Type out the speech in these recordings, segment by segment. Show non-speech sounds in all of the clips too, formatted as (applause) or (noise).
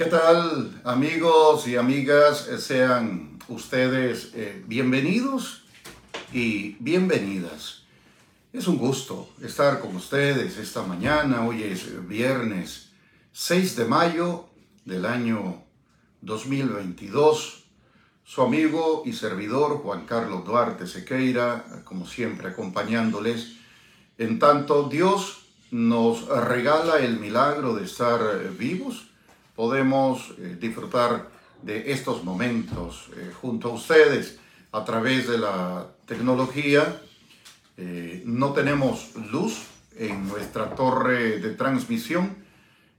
¿Qué tal amigos y amigas? Sean ustedes eh, bienvenidos y bienvenidas. Es un gusto estar con ustedes esta mañana. Hoy es viernes 6 de mayo del año 2022. Su amigo y servidor Juan Carlos Duarte Sequeira, como siempre acompañándoles. En tanto Dios nos regala el milagro de estar vivos podemos eh, disfrutar de estos momentos eh, junto a ustedes a través de la tecnología. Eh, no tenemos luz en nuestra torre de transmisión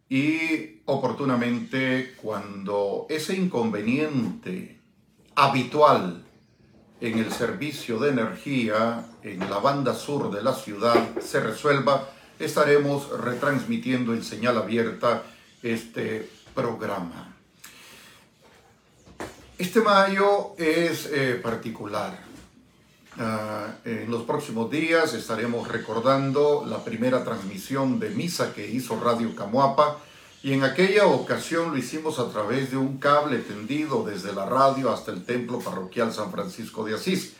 y oportunamente cuando ese inconveniente habitual en el servicio de energía en la banda sur de la ciudad se resuelva, estaremos retransmitiendo en señal abierta este programa. Este mayo es eh, particular. Ah, en los próximos días estaremos recordando la primera transmisión de misa que hizo Radio Camuapa y en aquella ocasión lo hicimos a través de un cable tendido desde la radio hasta el templo parroquial San Francisco de Asís.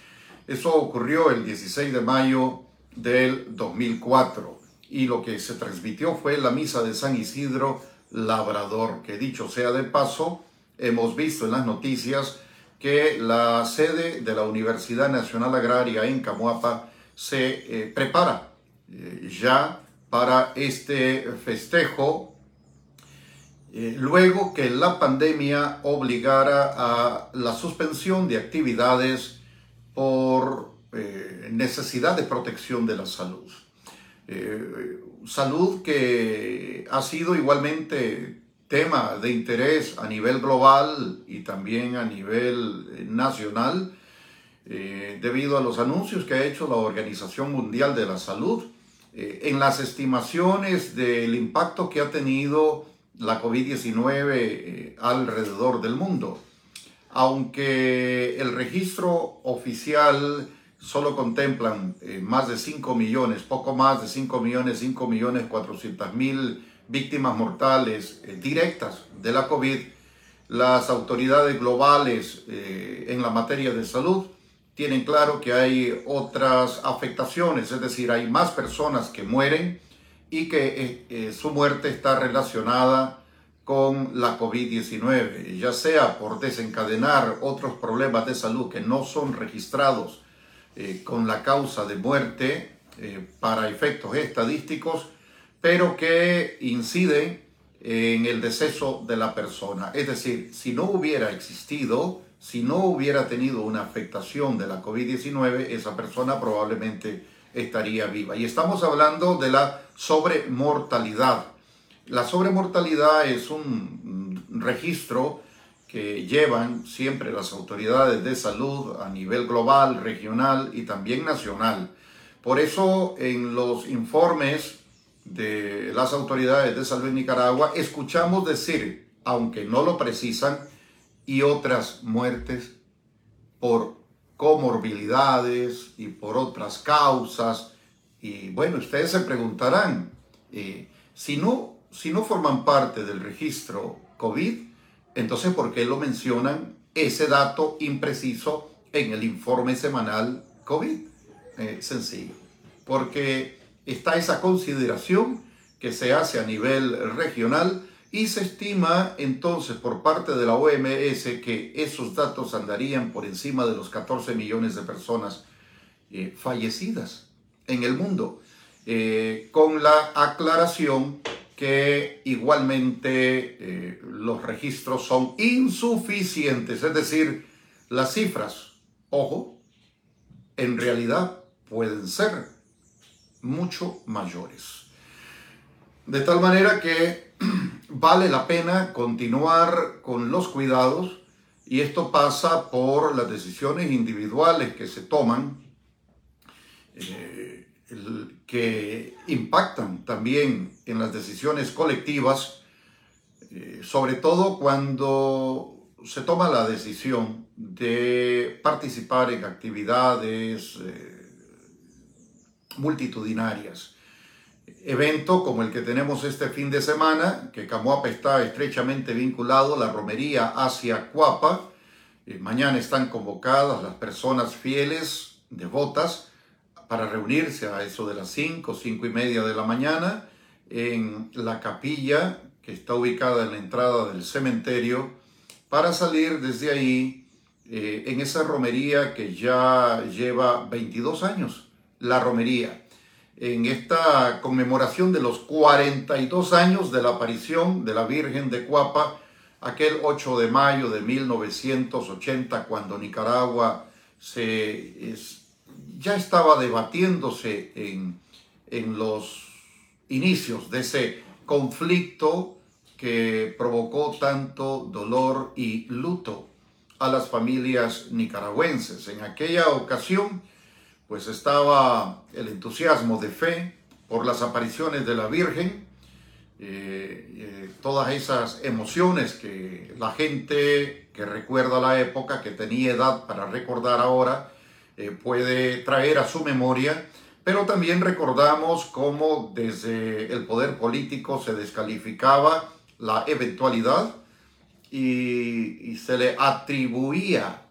Eso ocurrió el 16 de mayo del 2004 y lo que se transmitió fue la misa de San Isidro labrador, que dicho sea de paso, hemos visto en las noticias que la sede de la Universidad Nacional Agraria en Camuapa se eh, prepara eh, ya para este festejo, eh, luego que la pandemia obligara a la suspensión de actividades por necesidad de protección de la salud salud que ha sido igualmente tema de interés a nivel global y también a nivel eh, nacional eh, debido a los anuncios que ha hecho la Organización Mundial de la Salud eh, en las estimaciones del impacto que ha tenido la COVID-19 alrededor del mundo. Aunque el registro oficial solo contemplan eh, más de 5 millones, poco más de 5 millones, 5 millones 400 mil víctimas mortales eh, directas de la COVID, las autoridades globales eh, en la materia de salud tienen claro que hay otras afectaciones, es decir, hay más personas que mueren y que su muerte está relacionada con la COVID-19, ya sea por desencadenar otros problemas de salud que no son registrados eh, con la causa de muerte eh, para efectos estadísticos, pero que incide en el deceso de la persona. Es decir, si no hubiera existido, si no hubiera tenido una afectación de la COVID-19, esa persona probablemente estaría viva. Y estamos hablando de la sobremortalidad. La sobremortalidad es un registro que llevan siempre las autoridades de salud a nivel global, regional y también nacional. Por eso en los informes de las autoridades de salud en Nicaragua escuchamos decir, aunque no lo precisan, y otras muertes por comorbilidades y por otras causas. Y bueno, ustedes se preguntarán, eh, si, no, si no forman parte del registro COVID, entonces, ¿por qué lo mencionan ese dato impreciso en el informe semanal COVID? Eh, sencillo, porque está esa consideración que se hace a nivel regional y se estima entonces por parte de la OMS que esos datos andarían por encima de los 14 millones de personas eh, fallecidas en el mundo, eh, con la aclaración que igualmente eh, los registros son insuficientes, es decir, las cifras, ojo, en realidad pueden ser mucho mayores. De tal manera que (clears throat) vale la pena continuar con los cuidados y esto pasa por las decisiones individuales que se toman. Eh, que impactan también en las decisiones colectivas, eh, sobre todo cuando se toma la decisión de participar en actividades eh, multitudinarias. evento como el que tenemos este fin de semana, que Camuapa está estrechamente vinculado, la romería hacia Cuapa. Eh, mañana están convocadas las personas fieles, devotas, para reunirse a eso de las 5, 5 y media de la mañana en la capilla que está ubicada en la entrada del cementerio para salir desde ahí eh, en esa romería que ya lleva 22 años, la romería, en esta conmemoración de los 42 años de la aparición de la Virgen de Cuapa, aquel 8 de mayo de 1980, cuando Nicaragua se, ya estaba debatiéndose en, en los inicios de ese conflicto que provocó tanto dolor y luto a las familias nicaragüenses. En aquella ocasión, pues estaba el entusiasmo de fe por las apariciones de la Virgen, eh, eh, todas esas emociones que la gente que recuerda la época, que tenía edad para recordar ahora, eh, puede traer a su memoria, pero también recordamos cómo desde el poder político se descalificaba la eventualidad y, se le atribuía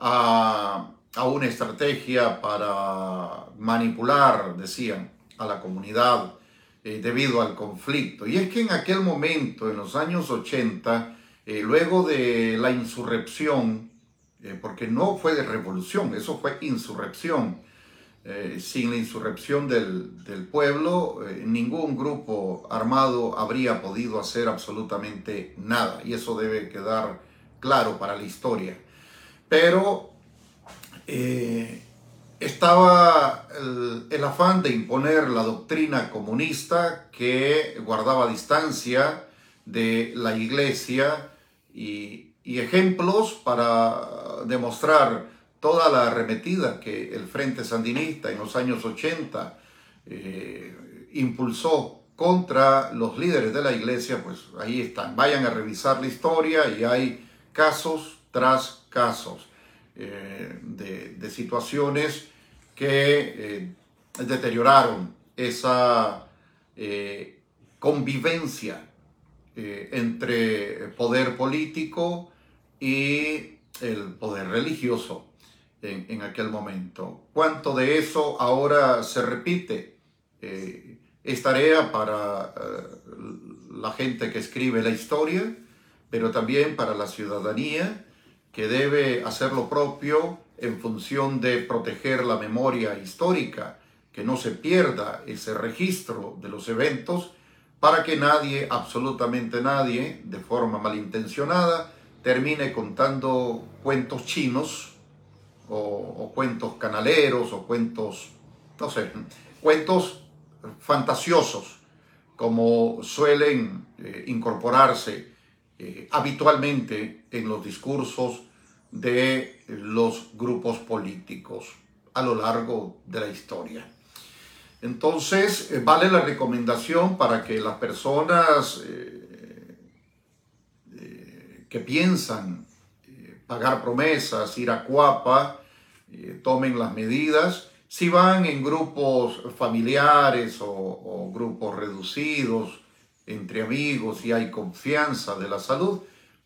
a, una estrategia para manipular, decían, a la comunidad eh, debido al conflicto. Y es que en aquel momento, en los años 80, eh, luego de la insurrección, eh, porque no fue de revolución, eso fue insurrección, eh, sin la insurrección del, pueblo, eh, ningún grupo armado habría podido hacer absolutamente nada. Y eso debe quedar claro para la historia. Pero estaba el, afán de imponer la doctrina comunista que guardaba distancia de la iglesia y ejemplos para demostrar toda la arremetida que el Frente Sandinista en los años 80 eh, impulsó contra los líderes de la iglesia, pues ahí están. Vayan a revisar la historia y hay casos tras casos eh, de, situaciones que eh, deterioraron esa convivencia entre poder político y el poder religioso en, aquel momento. ¿Cuánto de eso ahora se repite? Eh, es tarea para eh, la gente que escribe la historia, pero también para la ciudadanía que debe hacer lo propio en función de proteger la memoria histórica, que no se pierda ese registro de los eventos para que nadie, absolutamente nadie, de forma malintencionada, termine contando cuentos chinos o, cuentos canaleros o cuentos, no sé, cuentos fantasiosos como suelen eh, incorporarse eh, habitualmente en los discursos de los grupos políticos a lo largo de la historia. Entonces, eh, vale la recomendación para que las personas que piensan pagar promesas, ir a Cuapa, eh, tomen las medidas. Si van en grupos familiares o, grupos reducidos, entre amigos y hay confianza de la salud,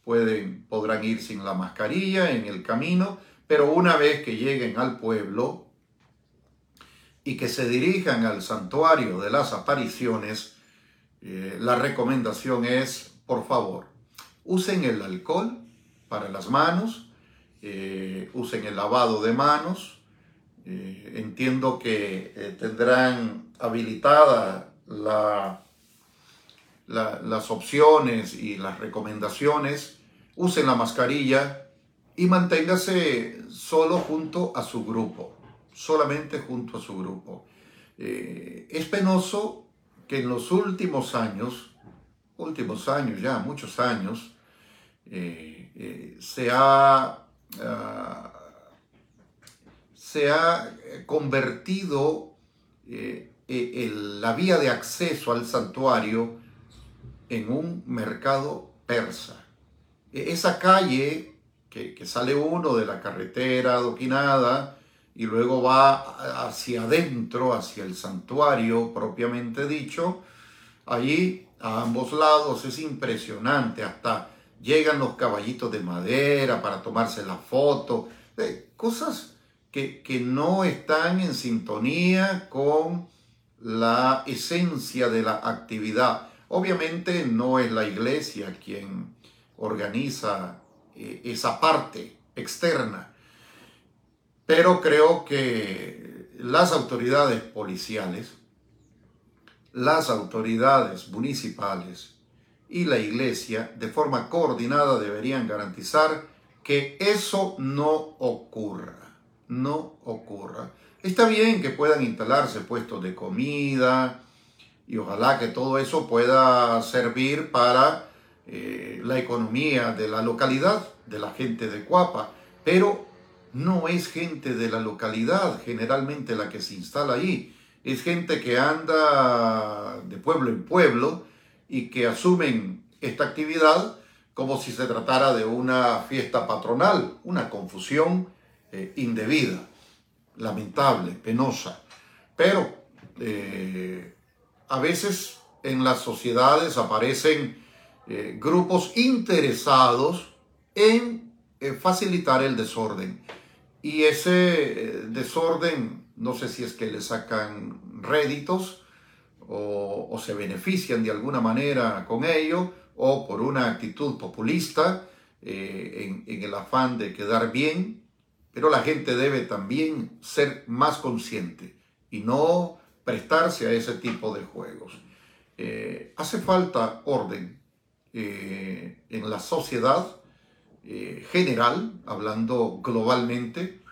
pueden, podrán ir sin la mascarilla en el camino, pero una vez que lleguen al pueblo y que se dirijan al santuario de las apariciones, eh, la recomendación es, por favor, usen el alcohol para las manos, eh, usen el lavado de manos. Eh, entiendo que eh, tendrán habilitada la, las opciones y las recomendaciones. Usen la mascarilla y manténgase solo junto a su grupo, solamente junto a su grupo. es penoso que en los últimos años, últimos años ya, muchos años, eh, se ha, ah, se ha convertido eh, e, la vía de acceso al santuario en un mercado persa. E, esa calle que, sale uno de la carretera adoquinada y luego va hacia adentro, hacia el santuario propiamente dicho, allí a ambos lados es impresionante, hasta llegan los caballitos de madera para tomarse la foto, cosas que, que no están en sintonía con la esencia de la actividad. Obviamente no es la iglesia quien organiza eh, esa parte externa, pero creo que las autoridades policiales, las autoridades municipales y la iglesia de forma coordinada deberían garantizar que eso no ocurra, no ocurra. Está bien que puedan instalarse puestos de comida y ojalá que todo eso pueda servir para eh, la economía de la localidad, de la gente de Cuapa, pero no es gente de la localidad generalmente la que se instala ahí, es gente que anda de pueblo en pueblo y que asumen esta actividad como si se tratara de una fiesta patronal, una confusión eh, indebida lamentable, penosa. Pero eh, a veces en las sociedades aparecen eh, grupos interesados en facilitar el desorden. Y ese desorden, no sé si es que le sacan réditos o, se benefician de alguna manera con ello, o por una actitud populista en el afán de quedar bien pero la gente debe también ser más consciente y no prestarse a ese tipo de juegos. Eh, hace falta orden eh, en la sociedad eh, general, hablando globalmente,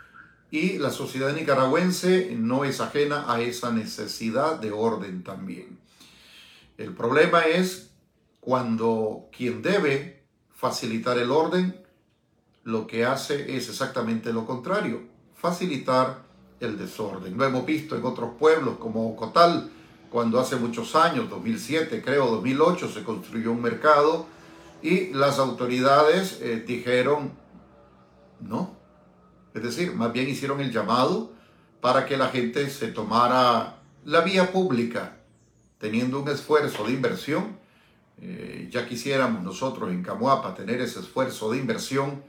y la sociedad nicaragüense no es ajena a esa necesidad de orden también. El problema es cuando quien debe facilitar el orden lo que hace es exactamente lo contrario, facilitar el desorden. Lo hemos visto en otros pueblos como Cotal, cuando hace muchos años, 2007 creo, 2008, se construyó un mercado y las autoridades eh, dijeron no. Es decir, más bien hicieron el llamado para que la gente se tomara la vía pública, teniendo un esfuerzo de inversión. Eh, ya quisiéramos nosotros en Camuapa tener ese esfuerzo de inversión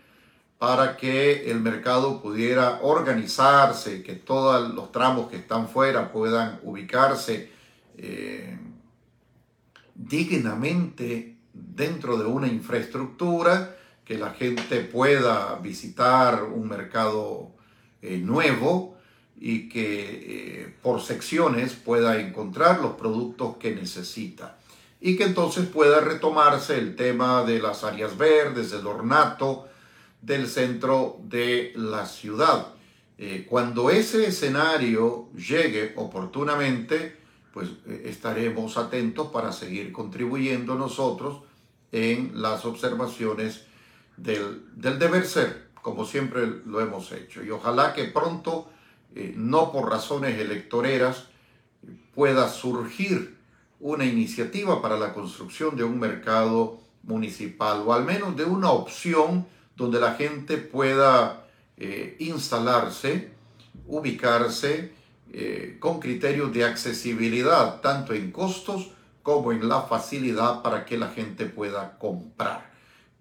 para que el mercado pudiera organizarse, que todos los tramos que están fuera puedan ubicarse eh, dignamente dentro de una infraestructura, que la gente pueda visitar un mercado eh, nuevo y que eh, por secciones pueda encontrar los productos que necesita. Y que entonces pueda retomarse el tema de las áreas verdes, el ornato, del centro de la ciudad. Eh, cuando ese escenario llegue oportunamente, pues estaremos atentos para seguir contribuyendo nosotros en las observaciones del, deber ser, como siempre lo hemos hecho. Y ojalá que pronto, eh, no por razones electoreras, pueda surgir una iniciativa para la construcción de un mercado municipal o al menos de una opción donde la gente pueda eh, instalarse, ubicarse eh, con criterios de accesibilidad, tanto en costos como en la facilidad para que la gente pueda comprar.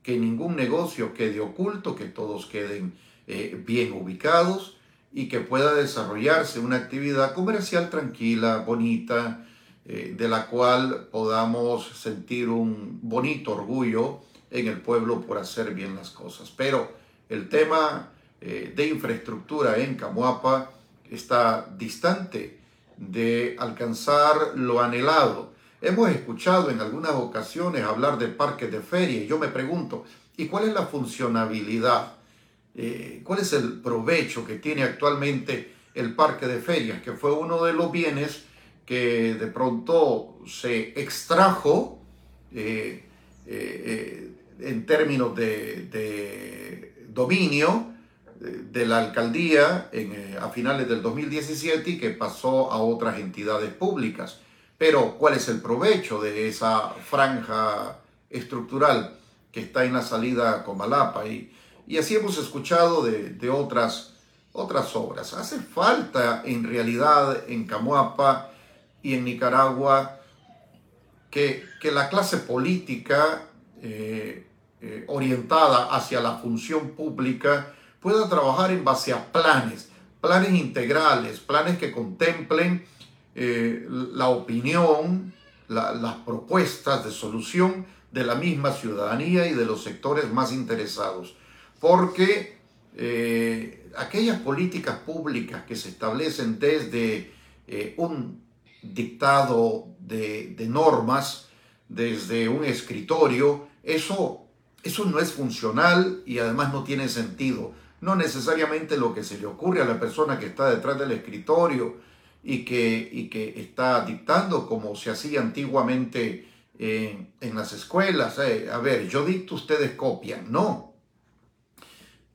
Que ningún negocio quede oculto, que todos queden eh, bien ubicados y que pueda desarrollarse una actividad comercial tranquila, bonita, de la cual podamos sentir un bonito orgullo en el pueblo por hacer bien las cosas. Pero el tema eh, de infraestructura en Camuapa está distante de alcanzar lo anhelado. Hemos escuchado en algunas ocasiones hablar de parques de feria y yo me pregunto, ¿y cuál es la funcionabilidad? Eh, ¿Cuál es el provecho que tiene actualmente el parque de ferias, que fue uno de los bienes que de pronto se extrajo eh, en términos de, dominio de la alcaldía eh, a finales del 2017 y que pasó a otras entidades públicas. Pero, ¿cuál es el provecho de esa franja estructural que está en la salida a Comalapa? Y, así hemos escuchado de, otras otras obras. Hace falta en realidad en Camuapa y en Nicaragua que, la clase política eh, eh, orientada hacia la función pública pueda trabajar en base a planes, planes integrales, planes que contemplen eh, la opinión, las propuestas de solución de la misma ciudadanía y de los sectores más interesados. Porque eh, aquellas políticas públicas que se establecen desde eh, un dictado de, normas, desde un escritorio, eso, eso no es funcional y además no tiene sentido. No necesariamente lo que se le ocurre a la persona que está detrás del escritorio y que, y que está dictando como se hacía antiguamente en, las escuelas. Eh, a ver, yo dicto, ustedes copian. No,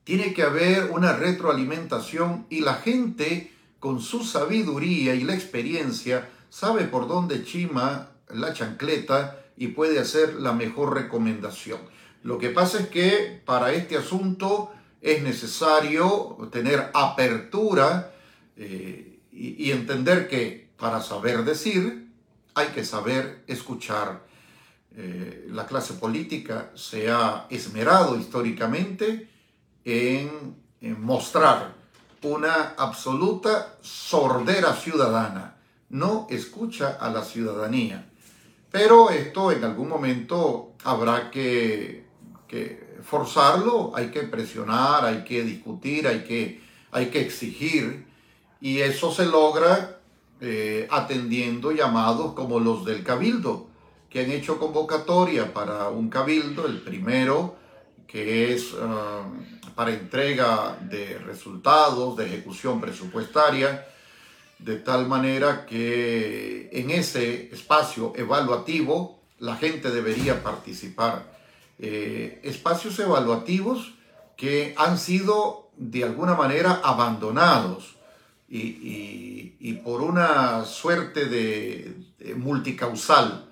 tiene que haber una retroalimentación y la gente con su sabiduría y la experiencia sabe por dónde chima la chancleta y puede hacer la mejor recomendación. Lo que pasa es que para este asunto es necesario tener apertura eh, y, entender que para saber decir hay que saber escuchar. Eh, la clase política se ha esmerado históricamente en, mostrar una absoluta sordera ciudadana. No escucha a la ciudadanía. Pero esto en algún momento habrá que, forzarlo, hay que presionar, hay que discutir, hay que, hay que exigir. Y eso se logra eh, atendiendo llamados como los del cabildo, que han hecho convocatoria para un cabildo, el primero, que es ah, para entrega de resultados, de ejecución presupuestaria, de tal manera que en ese espacio evaluativo la gente debería participar. Eh, espacios evaluativos que han sido de alguna manera abandonados y, por una suerte de multicausal,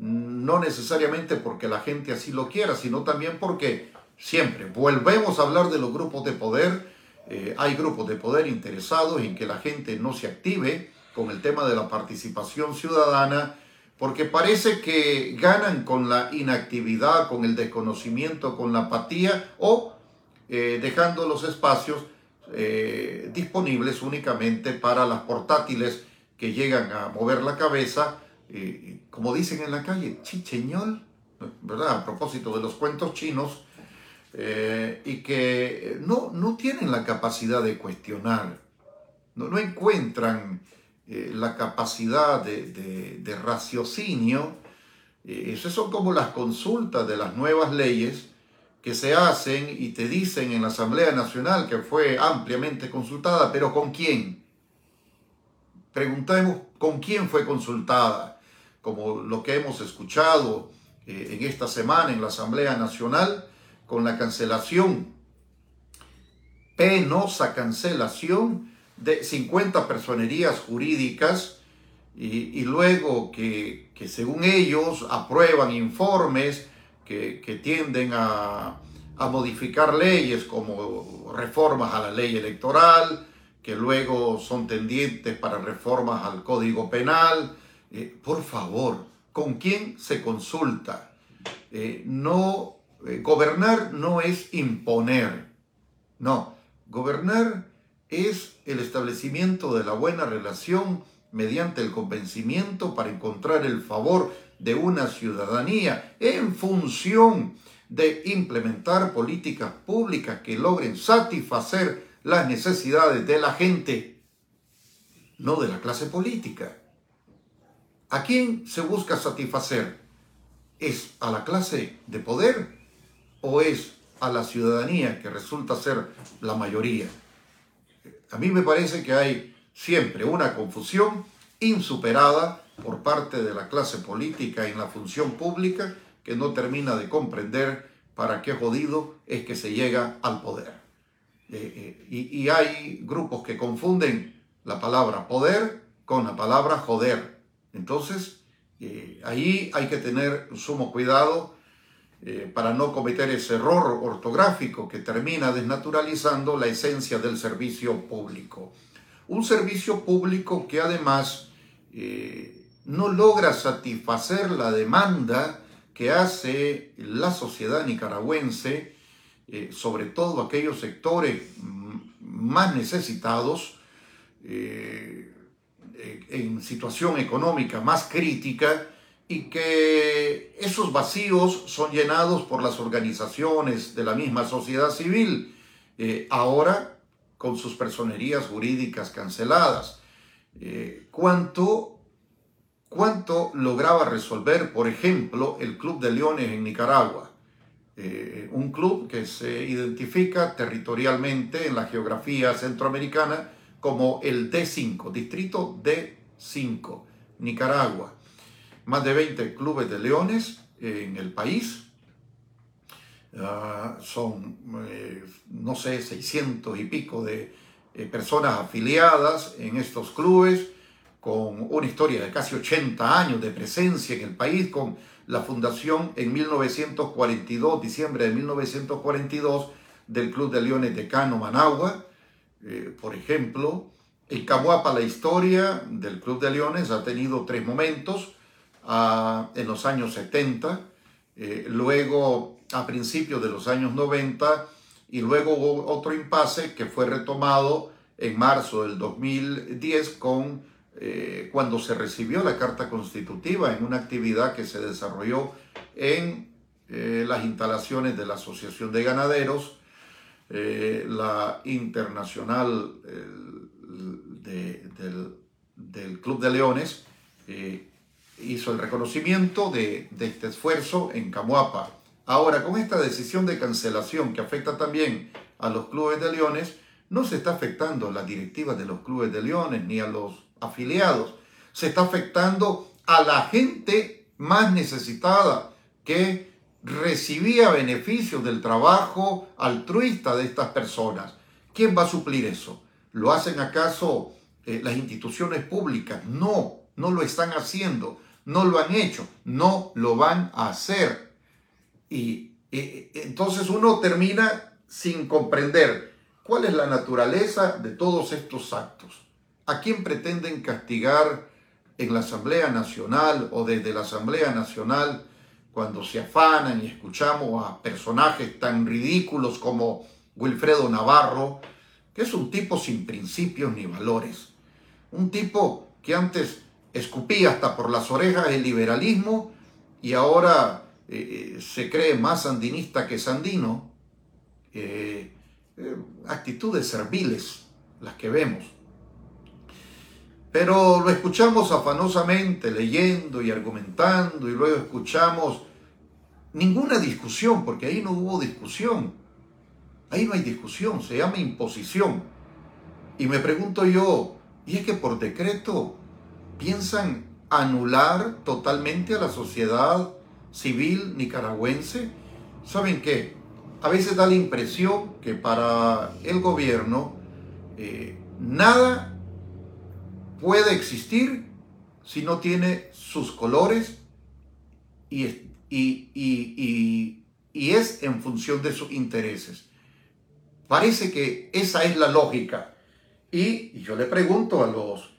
no necesariamente porque la gente así lo quiera, sino también porque siempre volvemos a hablar de los grupos de poder. Eh, hay grupos de poder interesados en que la gente no se active con el tema de la participación ciudadana, porque parece que ganan con la inactividad, con el desconocimiento, con la apatía o eh, dejando los espacios eh, disponibles únicamente para las portátiles que llegan a mover la cabeza, como dicen en la calle, chicheñol, ¿verdad? A propósito de los cuentos chinos, eh, y que no, no tienen la capacidad de cuestionar, no, no encuentran eh, la capacidad de, de, raciocinio. Esas son como las consultas de las nuevas leyes que se hacen y te dicen en la Asamblea Nacional que fue ampliamente consultada, pero ¿con quién? Preguntemos con quién fue consultada, como lo que hemos escuchado en esta semana en la Asamblea Nacional, con la cancelación, penosa cancelación de 50 personerías jurídicas y, luego que, según ellos aprueban informes que, tienden a, modificar leyes como reformas a la ley electoral, que luego son tendientes para reformas al Código Penal. Eh, por favor, ¿con quién se consulta? Eh, no eh, gobernar no es imponer, no, gobernar es el establecimiento de la buena relación mediante el convencimiento para encontrar el favor de una ciudadanía en función de implementar políticas públicas que logren satisfacer las necesidades de la gente, no de la clase política. ¿A quién se busca satisfacer? ¿Es a la clase de poder? o es a la ciudadanía que resulta ser la mayoría. A mí me parece que hay siempre una confusión insuperada por parte de la clase política en la función pública que no termina de comprender para qué jodido es que se llega al poder. Eh, eh, y, hay grupos que confunden la palabra poder con la palabra joder. Entonces, eh, ahí hay que tener sumo cuidado eh, para no cometer ese error ortográfico que termina desnaturalizando la esencia del servicio público. Un servicio público que además eh, no logra satisfacer la demanda que hace la sociedad nicaragüense, eh, sobre todo aquellos sectores más necesitados, en situación económica más crítica, y que esos vacíos son llenados por las organizaciones de la misma sociedad civil, eh, ahora con sus personerías jurídicas canceladas. Eh, ¿cuánto, ¿Cuánto lograba resolver, por ejemplo, el Club de Leones en Nicaragua? Eh, un club que se identifica territorialmente en la geografía centroamericana como el D5, Distrito D5, Nicaragua más de 20 clubes de leones en el país. Ah, son, eh, no sé, 600 y pico de eh, personas afiliadas en estos clubes, con una historia de casi 80 años de presencia en el país, con la fundación en 1942, diciembre de 1942, del Club de Leones de Cano, Managua, eh, por ejemplo. En Camuapa la historia del Club de Leones ha tenido tres momentos en los años 70, eh, luego a principios de los años 90 y luego hubo otro impasse que fue retomado en marzo del 2010 con, eh, cuando se recibió la Carta Constitutiva en una actividad que se desarrolló en eh, las instalaciones de la Asociación de Ganaderos, la Internacional del, Club de Leones, hizo el reconocimiento de, este esfuerzo en Camuapa. Ahora, con esta decisión de cancelación que afecta también a los clubes de leones, no se está afectando a las directivas de los clubes de leones ni a los afiliados. Se está afectando a la gente más necesitada que recibía beneficios del trabajo altruista de estas personas. ¿Quién va a suplir eso? ¿Lo hacen acaso eh, las instituciones públicas? No, no lo están haciendo no lo han hecho, no lo van a hacer. Y, entonces uno termina sin comprender cuál es la naturaleza de todos estos actos. ¿A quién pretenden castigar en la Asamblea Nacional o desde la Asamblea Nacional cuando se afanan y escuchamos a personajes tan ridículos como Wilfredo Navarro, que es un tipo sin principios ni valores? Un tipo que antes escupía hasta por las orejas el liberalismo y ahora eh, eh, se cree más sandinista que sandino. Eh, actitudes serviles las que vemos. Pero lo escuchamos afanosamente, leyendo y argumentando, y luego escuchamos ninguna discusión, porque ahí no hubo discusión. Ahí no hay discusión, se llama imposición. Y me pregunto yo, ¿y es que por decreto piensan anular totalmente a la sociedad civil nicaragüense? ¿Saben qué? A veces da la impresión que para el gobierno eh, nada puede existir si no tiene sus colores y, y, es en función de sus intereses. Parece que esa es la lógica. Y, yo le pregunto a los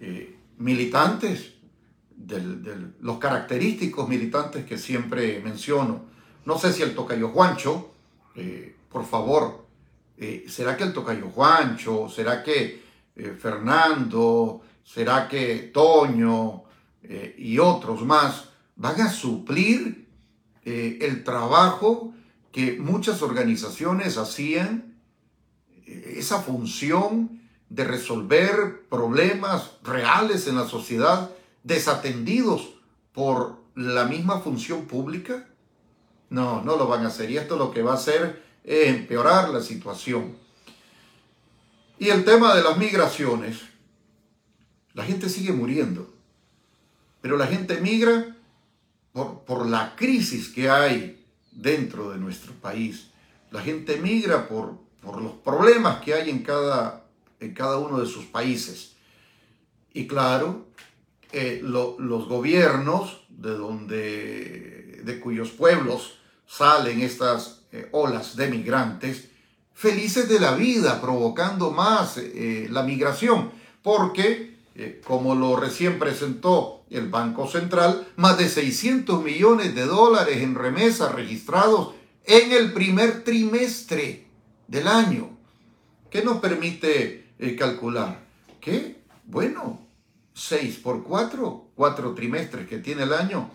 eh, militantes, de los característicos militantes que siempre menciono. No sé si el tocayo Juancho, eh, por favor, eh, ¿será que el tocayo Juancho, será que Fernando, será que Toño y otros más van a suplir el trabajo que muchas organizaciones hacían, esa función de resolver problemas reales en la sociedad desatendidos por la misma función pública? No, no lo van a hacer. Y esto lo que va a hacer es empeorar la situación. Y el tema de las migraciones. La gente sigue muriendo. Pero la gente migra por, por la crisis que hay dentro de nuestro país. La gente migra por, por los problemas que hay en cada en cada uno de sus países. Y claro, eh, los gobiernos de, donde, de cuyos pueblos salen estas eh, olas de migrantes, felices de la vida, provocando más eh, la migración, porque, eh, como lo recién presentó el Banco Central, más de 600 millones de dólares en remesas registrados en el primer trimestre del año. ¿Qué nos permite calcular? Que, bueno, 6 por 4, 4 trimestres que tiene el año,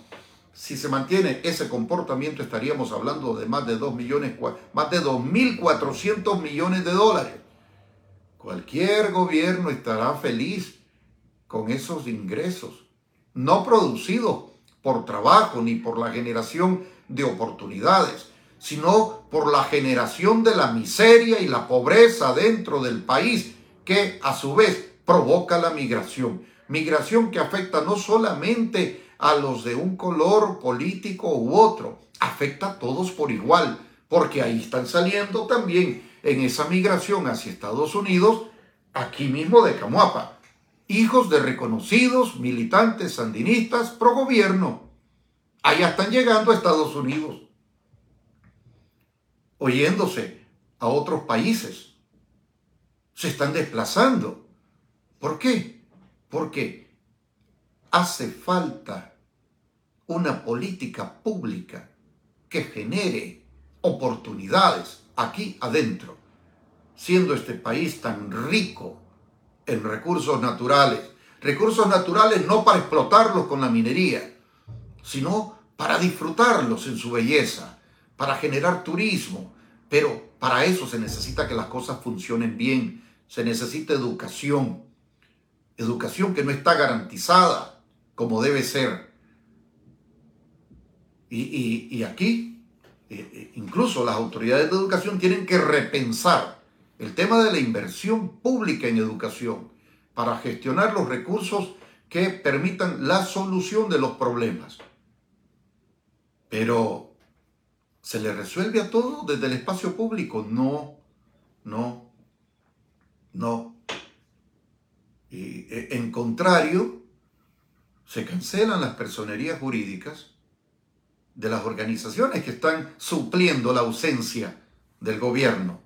si se mantiene ese comportamiento estaríamos hablando de más de 2 millones, más de 2.400 millones de dólares. Cualquier gobierno estará feliz con esos ingresos, no producidos por trabajo ni por la generación de oportunidades, sino por la generación de la miseria y la pobreza dentro del país, que a su vez provoca la migración. Migración que afecta no solamente a los de un color político u otro. Afecta a todos por igual, porque ahí están saliendo también en esa migración hacia Estados Unidos, aquí mismo de Camuapa, hijos de reconocidos militantes sandinistas pro gobierno. Allá están llegando a Estados Unidos, oyéndose a otros países. Se están desplazando. ¿Por qué? Porque hace falta una política pública que genere oportunidades aquí adentro, siendo este país tan rico en recursos naturales. Recursos naturales no para explotarlos con la minería, sino para disfrutarlos en su belleza, para generar turismo. Pero para eso se necesita que las cosas funcionen bien, se necesita educación, educación que no está garantizada como debe ser y, aquí, eh, eh, incluso las autoridades de educación tienen que repensar el tema de la inversión pública en educación para gestionar los recursos que permitan la solución de los problemas. Pero, ¿se le resuelve a todo desde el espacio público? No, no, no. Y eh, en contrario, se cancelan las personerías jurídicas de las organizaciones que están supliendo la ausencia del gobierno.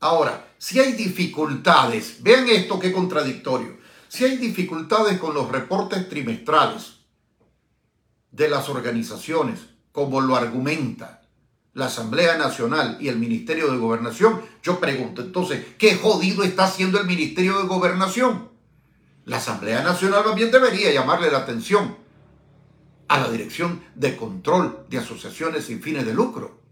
Ahora, si hay dificultades, vean esto qué contradictorio, si hay dificultades con los reportes trimestrales de las organizaciones, como lo argumenta la Asamblea Nacional y el Ministerio de Gobernación, yo pregunto entonces, ¿qué jodido está haciendo el Ministerio de Gobernación? La Asamblea Nacional también debería llamarle la atención a la Dirección de Control de Asociaciones sin fines de lucro.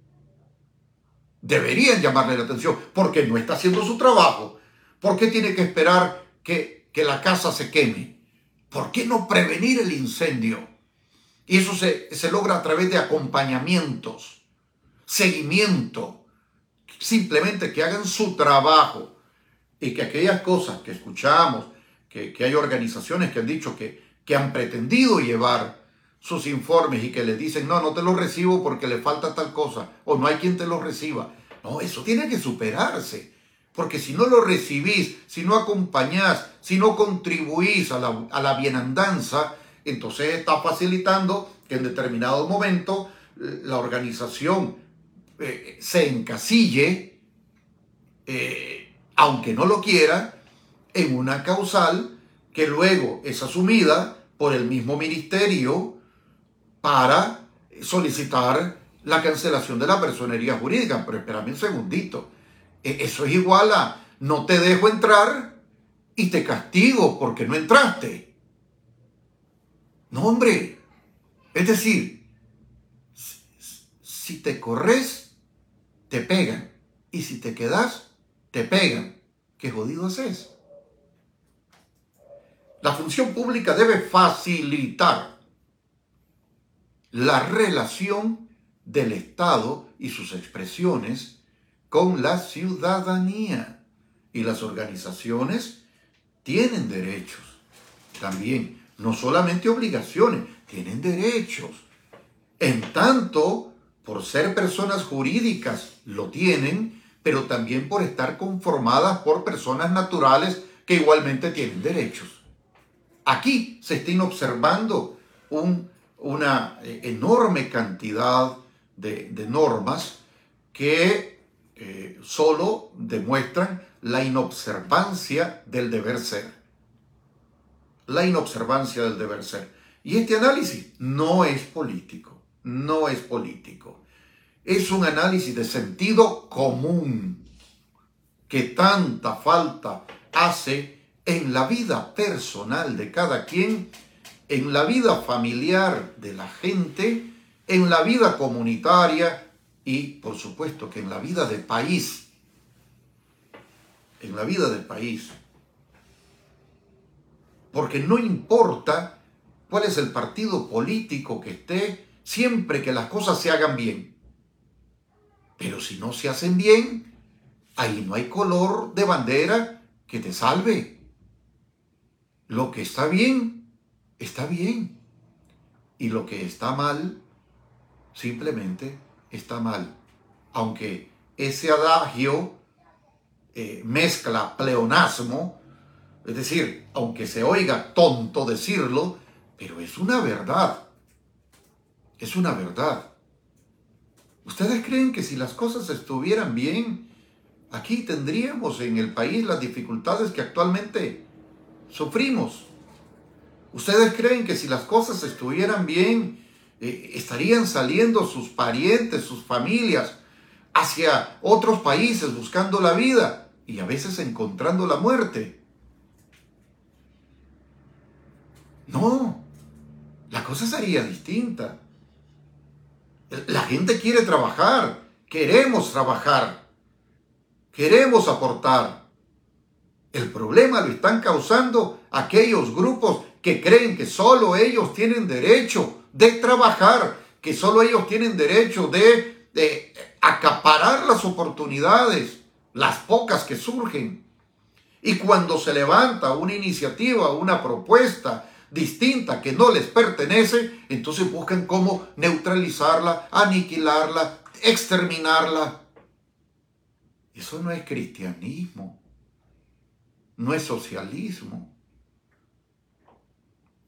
Deberían llamarle la atención porque no está haciendo su trabajo. ¿Por qué tiene que esperar que, que la casa se queme? ¿Por qué no prevenir el incendio? Y eso se, se logra a través de acompañamientos, seguimiento, simplemente que hagan su trabajo y que aquellas cosas que escuchamos, que, que hay organizaciones que han dicho que, que han pretendido llevar sus informes y que le dicen, no, no te lo recibo porque le falta tal cosa, o no hay quien te lo reciba. No, eso tiene que superarse. Porque si no lo recibís, si no acompañás, si no contribuís a la, a la bienandanza, entonces está facilitando que en determinado momento eh, la organización eh, se encasille, eh, aunque no lo quiera, en una causal que luego es asumida por el mismo ministerio para solicitar la cancelación de la personería jurídica. Pero espérame un segundito. E, eso es igual a no te dejo entrar y te castigo porque no entraste. No, hombre. Es decir, si te corres, te pegan. Y si te quedas, te pegan. ¿Qué jodido haces? La función pública debe facilitar la relación del Estado y sus expresiones con la ciudadanía. Y las organizaciones tienen derechos también, no solamente obligaciones, tienen derechos. En tanto, por ser personas jurídicas, lo tienen, pero también por estar conformadas por personas naturales que igualmente tienen derechos. Aquí se está observando un una eh, enorme cantidad de, normas que eh, solo demuestran la inobservancia del deber ser. La inobservancia del deber ser. Y este análisis no es político, no es político. Es un análisis de sentido común que tanta falta hace en la vida personal de cada quien, en la vida familiar de la gente, en la vida comunitaria y por supuesto que en la vida del país. En la vida del país. Porque no importa cuál es el partido político que esté, siempre que las cosas se hagan bien. Pero si no se hacen bien, ahí no hay color de bandera que te salve. Lo que está bien, está bien. Y lo que está mal, simplemente está mal. Aunque ese adagio eh, mezcla pleonasmo, es decir, aunque se oiga tonto decirlo, pero es una verdad. Es una verdad. ¿Ustedes creen que si las cosas estuvieran bien, aquí tendríamos en el país las dificultades que actualmente sufrimos? ¿Ustedes creen que si las cosas estuvieran bien, eh, estarían saliendo sus parientes, sus familias, hacia otros países buscando la vida y a veces encontrando la muerte? No, la cosa sería distinta. La gente quiere trabajar, queremos trabajar, queremos aportar. El problema lo están causando aquellos grupos que creen que solo ellos tienen derecho de trabajar, que solo ellos tienen derecho de, de acaparar las oportunidades, las pocas que surgen. Y cuando se levanta una iniciativa, una propuesta, distinta que no les pertenece, entonces buscan cómo neutralizarla, aniquilarla, exterminarla. Eso no es cristianismo, no es socialismo.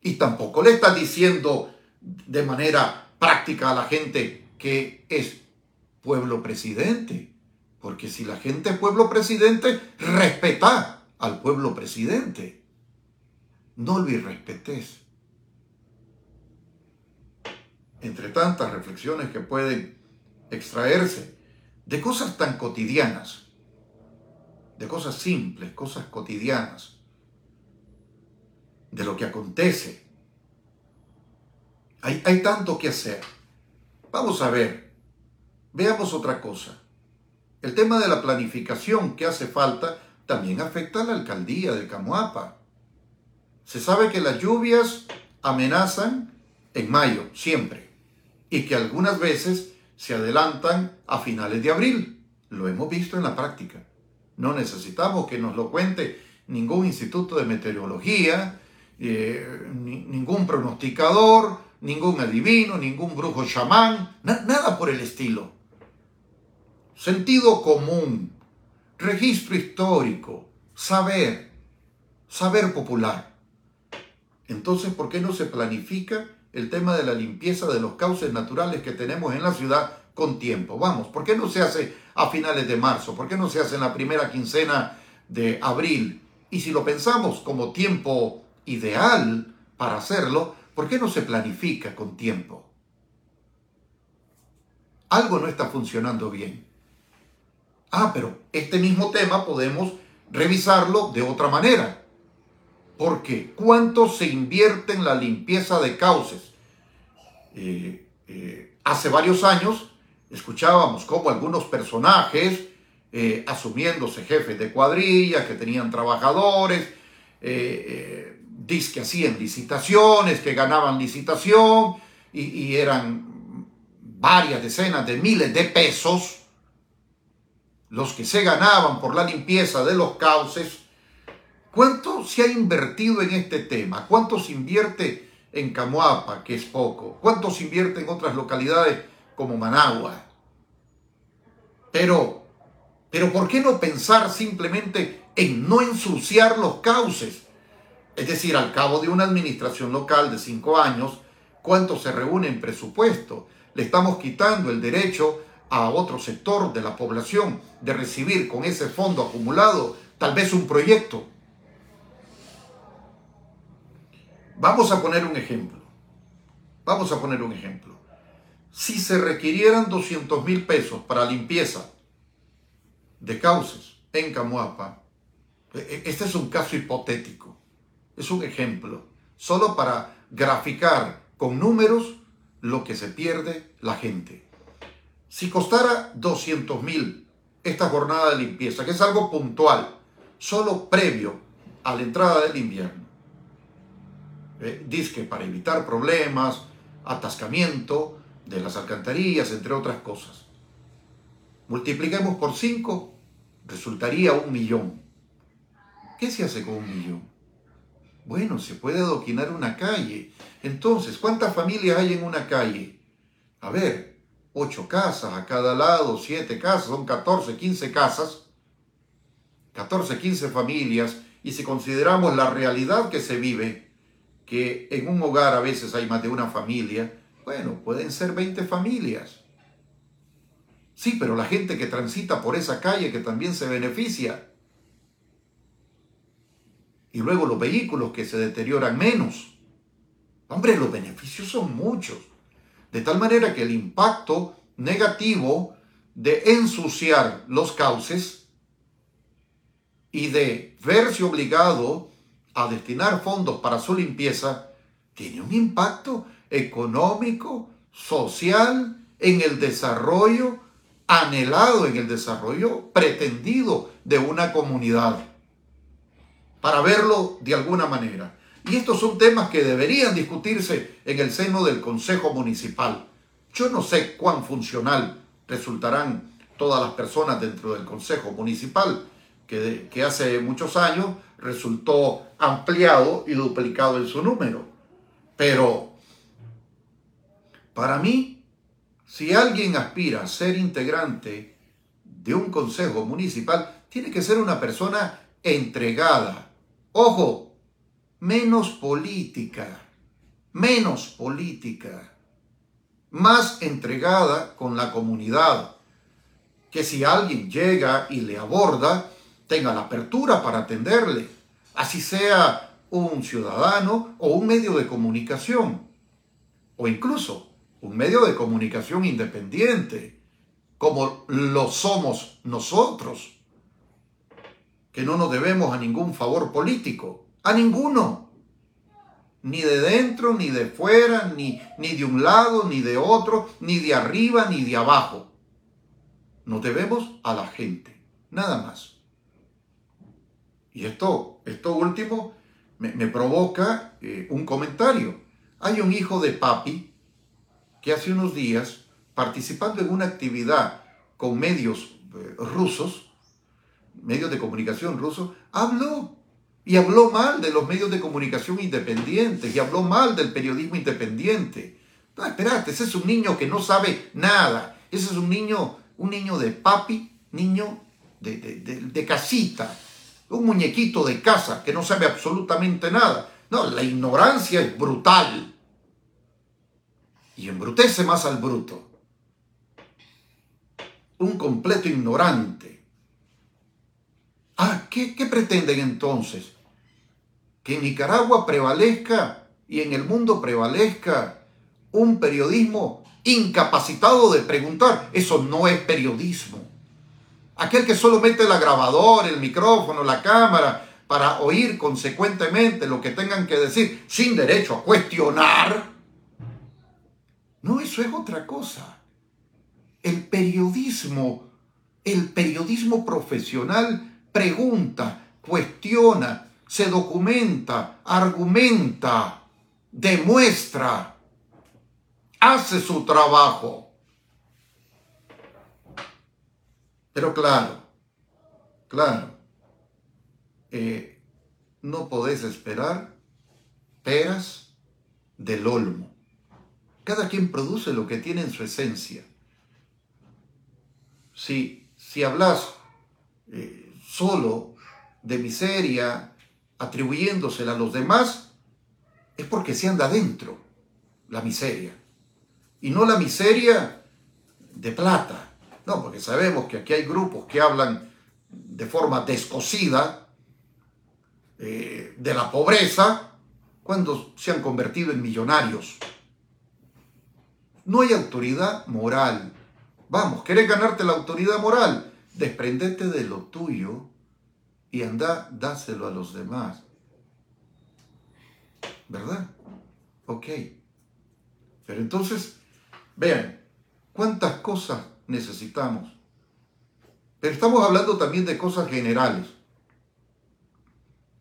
Y tampoco le está diciendo de manera práctica a la gente que es pueblo presidente. Porque si la gente es pueblo presidente, respeta al pueblo presidente no lo irrespetes. Entre tantas reflexiones que pueden extraerse de cosas tan cotidianas, de cosas simples, cosas cotidianas, de lo que acontece. Hay, hay tanto que hacer. Vamos a ver, veamos otra cosa. El tema de la planificación que hace falta también afecta a la alcaldía de Camuapa. Se sabe que las lluvias amenazan en mayo, siempre, y que algunas veces se adelantan a finales de abril. Lo hemos visto en la práctica. No necesitamos que nos lo cuente ningún instituto de meteorología, eh, ningún pronosticador, ningún adivino, ningún brujo chamán, nada por el estilo. Sentido común, registro histórico, saber, saber popular. Entonces, ¿por qué no se planifica el tema de la limpieza de los cauces naturales que tenemos en la ciudad con tiempo? Vamos, ¿por qué no se hace a finales de marzo? ¿Por qué no se hace en la primera quincena de abril? Y si lo pensamos como tiempo ideal para hacerlo, ¿por qué no se planifica con tiempo? Algo no está funcionando bien. Ah, pero este mismo tema podemos revisarlo de otra manera. Porque ¿cuánto se invierte en la limpieza de cauces? Eh, eh, hace varios años escuchábamos cómo algunos personajes, eh, asumiéndose jefes de cuadrillas, que tenían trabajadores, que hacían licitaciones, que ganaban licitación y, y eran varias decenas de miles de pesos los que se ganaban por la limpieza de los cauces ¿Cuánto se ha invertido en este tema? ¿Cuánto se invierte en Camuapa, que es poco? ¿Cuánto se invierte en otras localidades como Managua? Pero, pero ¿por qué no pensar simplemente en no ensuciar los cauces? Es decir, al cabo de una administración local de cinco años, ¿cuánto se reúne en presupuesto? le estamos quitando el derecho a otro sector de la población de recibir con ese fondo acumulado tal vez un proyecto. Vamos a poner un ejemplo. Vamos a poner un ejemplo. Si se requirieran 200 mil pesos para limpieza de cauces en Camuapa, e, e, este es un caso hipotético, es un ejemplo, solo para graficar con números lo que se pierde la gente. Si costara 200 mil esta jornada de limpieza, que es algo puntual, solo previo a la entrada del invierno, eh, dice que para evitar problemas, atascamiento de las alcantarillas, entre otras cosas. Multipliquemos por 5, resultaría un millón. ¿Qué se hace con un millón? Bueno, se puede adoquinar una calle. Entonces, ¿cuántas familias hay en una calle? A ver, ocho casas a cada lado, siete casas, son 14, 15 casas. 14, 15 familias. Y si consideramos la realidad que se vive, que en un hogar a veces hay más de una familia, bueno, pueden ser 20 familias. Sí, pero la gente que transita por esa calle que también se beneficia. Y luego los vehículos que se deterioran menos. Hombre, los beneficios son muchos. De tal manera que el impacto negativo de ensuciar los cauces y de verse obligado a destinar fondos para su limpieza, tiene un impacto económico, social, en el desarrollo, anhelado en el desarrollo pretendido de una comunidad, para verlo de alguna manera. Y estos son temas que deberían discutirse en el seno del Consejo Municipal. Yo no sé cuán funcional resultarán todas las personas dentro del Consejo Municipal, que, que hace muchos años resultó ampliado y duplicado en su número. Pero para mí, si alguien aspira a ser integrante de un consejo municipal, tiene que ser una persona entregada. Ojo, menos política, menos política, más entregada con la comunidad. Que si alguien llega y le aborda, tenga la apertura para atenderle, así sea un ciudadano o un medio de comunicación, o incluso un medio de comunicación independiente, como lo somos nosotros, que no nos debemos a ningún favor político, a ninguno, ni de dentro, ni de fuera, ni, ni de un lado, ni de otro, ni de arriba, ni de abajo. Nos debemos a la gente, nada más. Y esto, esto último me, provoca eh, un comentario. Hay un hijo de papi que hace unos días, participando en una actividad con medios eh, rusos, medios de comunicación rusos, habló y habló mal de los medios de comunicación independientes y habló mal del periodismo independiente. No, espérate, ese es un niño que no sabe nada. Ese es un niño, un niño de papi, niño de, de casita, un muñequito de casa que no sabe absolutamente nada. No, la ignorancia es brutal y embrutece más al bruto. Un completo ignorante. Ah, ¿qué, ¿qué, pretenden entonces? Que en Nicaragua prevalezca y en el mundo prevalezca un periodismo incapacitado de preguntar. Eso no es periodismo. Aquel que solo mete la grabadora, el micrófono, la cámara para oír consecuentemente lo que tengan que decir sin derecho a cuestionar no, eso es otra cosa. El periodismo, el periodismo profesional pregunta, cuestiona, se documenta, argumenta, demuestra, hace su trabajo. Pero claro, claro, eh, no podés esperar peras del olmo. Cada quien produce lo que tiene en su esencia. Si, si hablas eh, solo de miseria, atribuyéndosela a los demás, es porque se anda adentro la miseria. y no la miseria de plata. No, porque sabemos que aquí hay grupos que hablan de forma descosida eh, de la pobreza cuando se han convertido en millonarios. No hay autoridad moral. Vamos, ¿querés ganarte la autoridad moral? Desprendete de lo tuyo y anda, dáselo a los demás. ¿Verdad? Ok. Pero entonces, vean, ¿cuántas cosas necesitamos? Pero estamos hablando también de cosas generales.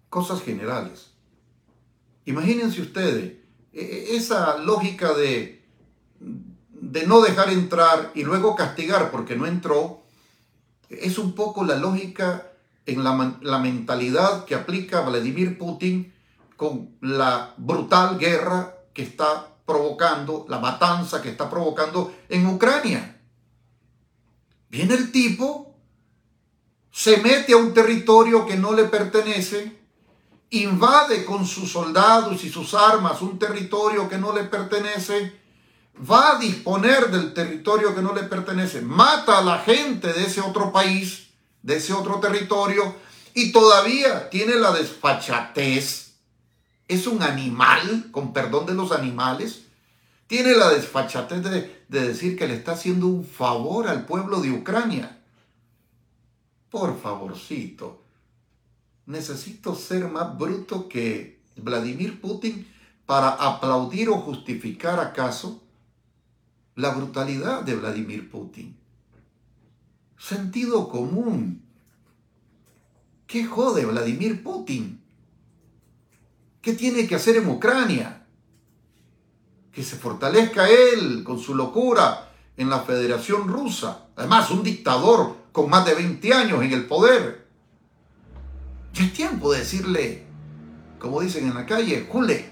Cosas generales. Imagínense ustedes e, e, esa lógica de, de no dejar entrar y luego castigar porque no entró, es un poco la lógica en la, la mentalidad que aplica Vladimir Putin con la brutal guerra que está provocando, la matanza que está provocando en Ucrania. Viene el tipo, se mete a un territorio que no le pertenece, invade con sus soldados y sus armas un territorio que no le pertenece, va a disponer del territorio que no le pertenece, mata a la gente de ese otro país, de ese otro territorio, y todavía tiene la desfachatez, es un animal, con perdón de los animales, tiene la desfachatez de, de decir que le está haciendo un favor al pueblo de Ucrania. Por favorcito, necesito ser más bruto que Vladimir Putin para aplaudir o justificar acaso la brutalidad de Vladimir Putin. Sentido común. ¿Qué jode Vladimir Putin? ¿Qué tiene que hacer en Ucrania? Que se fortalezca él con su locura en la Federación Rusa. Además, un dictador con más de 20 años en el poder. Ya es tiempo de decirle, como dicen en la calle, jule.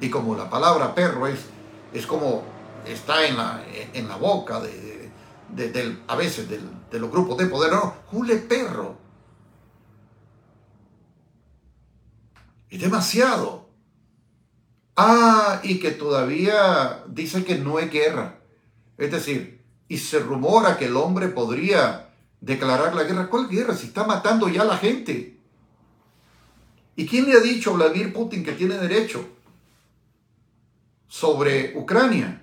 Y como la palabra perro es, es como está en la, en la boca de, a veces de los grupos de poder, no, jule perro. Es demasiado. Ah, y que todavía dice que no es guerra. Es decir, y se rumora que el hombre podría declarar la guerra. ¿Cuál guerra? Si está matando ya a la gente. ¿Y quién le ha dicho a Vladimir Putin que tiene derecho sobre Ucrania?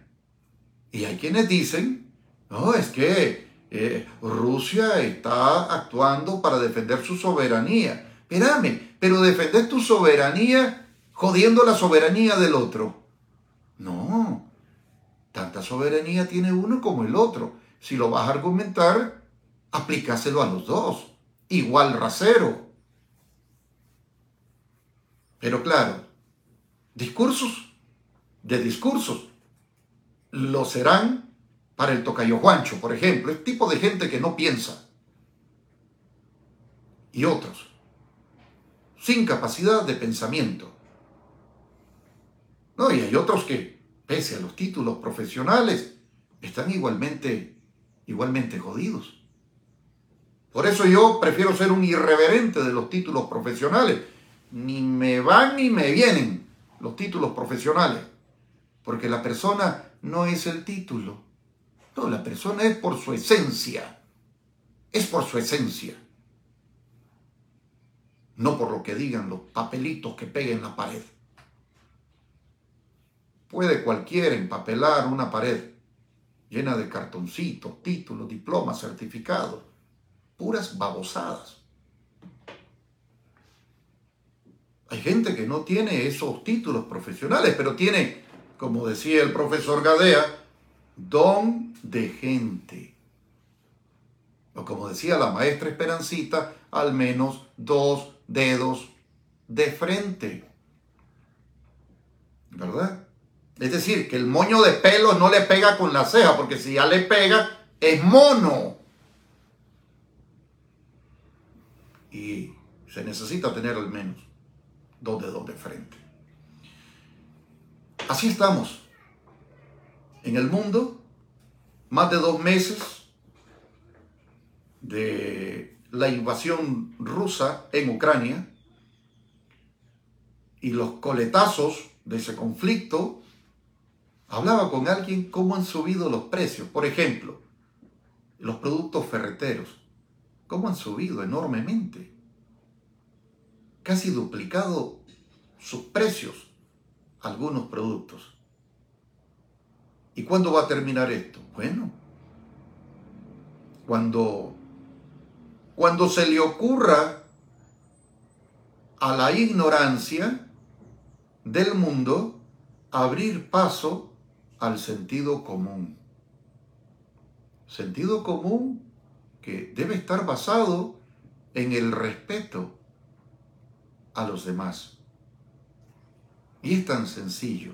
Y hay quienes dicen, no, es que eh, Rusia está actuando para defender su soberanía. Espérame, pero defender tu soberanía jodiendo la soberanía del otro. No, tanta soberanía tiene uno como el otro. Si lo vas a argumentar, aplicáselo a los dos. Igual rasero. Pero claro, discursos de discursos lo serán para el tocayo Juancho, por ejemplo, el tipo de gente que no piensa. Y otros, sin capacidad de pensamiento. No, y hay otros que, pese a los títulos profesionales, están igualmente, igualmente jodidos. Por eso yo prefiero ser un irreverente de los títulos profesionales. Ni me van ni me vienen los títulos profesionales. Porque la persona no es el título. No, la persona es por su esencia. Es por su esencia. No por lo que digan los papelitos que peguen en la pared. Puede cualquiera empapelar una pared llena de cartoncitos, títulos, diplomas, certificados puras babosadas. Hay gente que no tiene esos títulos profesionales, pero tiene, como decía el profesor Gadea, don de gente. O como decía la maestra Esperancita, al menos dos dedos de frente. ¿Verdad? Es decir, que el moño de pelo no le pega con la ceja, porque si ya le pega, es mono. y se necesita tener al menos dos dedos de frente. Así estamos. En el mundo, más de dos meses de la invasión rusa en Ucrania y los coletazos de ese conflicto hablaba con alguien cómo han subido los precios. Por ejemplo, los productos ferreteros, cómo han subido enormemente. Casi duplicado sus precios algunos productos. ¿Y cuándo va a terminar esto? Bueno, cuando, cuando se le ocurra a la ignorancia del mundo abrir paso al sentido común. Sentido común que debe estar basado en el respeto a los demás. Y es tan sencillo.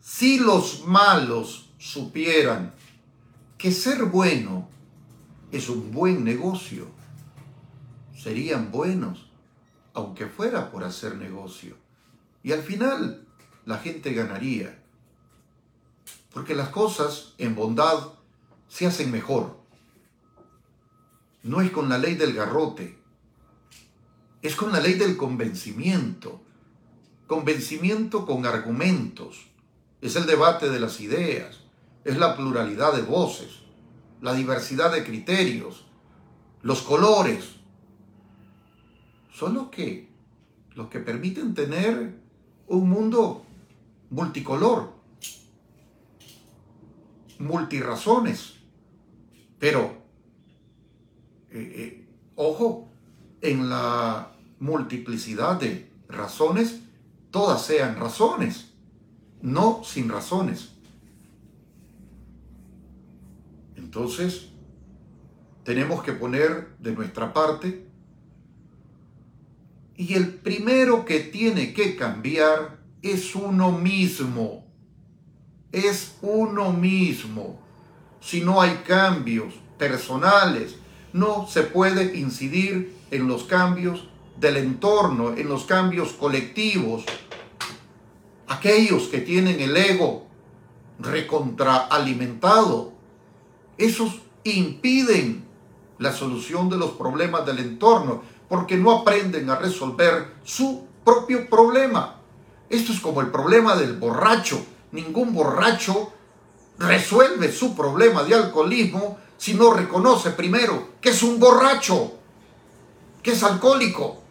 Si los malos supieran que ser bueno es un buen negocio, serían buenos, aunque fuera por hacer negocio. Y al final la gente ganaría. Porque las cosas en bondad se hacen mejor. No es con la ley del garrote, es con la ley del convencimiento. Convencimiento con argumentos. Es el debate de las ideas. Es la pluralidad de voces. La diversidad de criterios. Los colores. Son los que, los que permiten tener un mundo multicolor. Multirazones. Pero, eh, eh, ojo, en la multiplicidad de razones, todas sean razones, no sin razones. Entonces, tenemos que poner de nuestra parte y el primero que tiene que cambiar es uno mismo. Es uno mismo. Si no hay cambios personales, no se puede incidir en los cambios del entorno, en los cambios colectivos. Aquellos que tienen el ego recontraalimentado, esos impiden la solución de los problemas del entorno porque no aprenden a resolver su propio problema. Esto es como el problema del borracho. Ningún borracho resuelve su problema de alcoholismo si no reconoce primero que es un borracho, que es alcohólico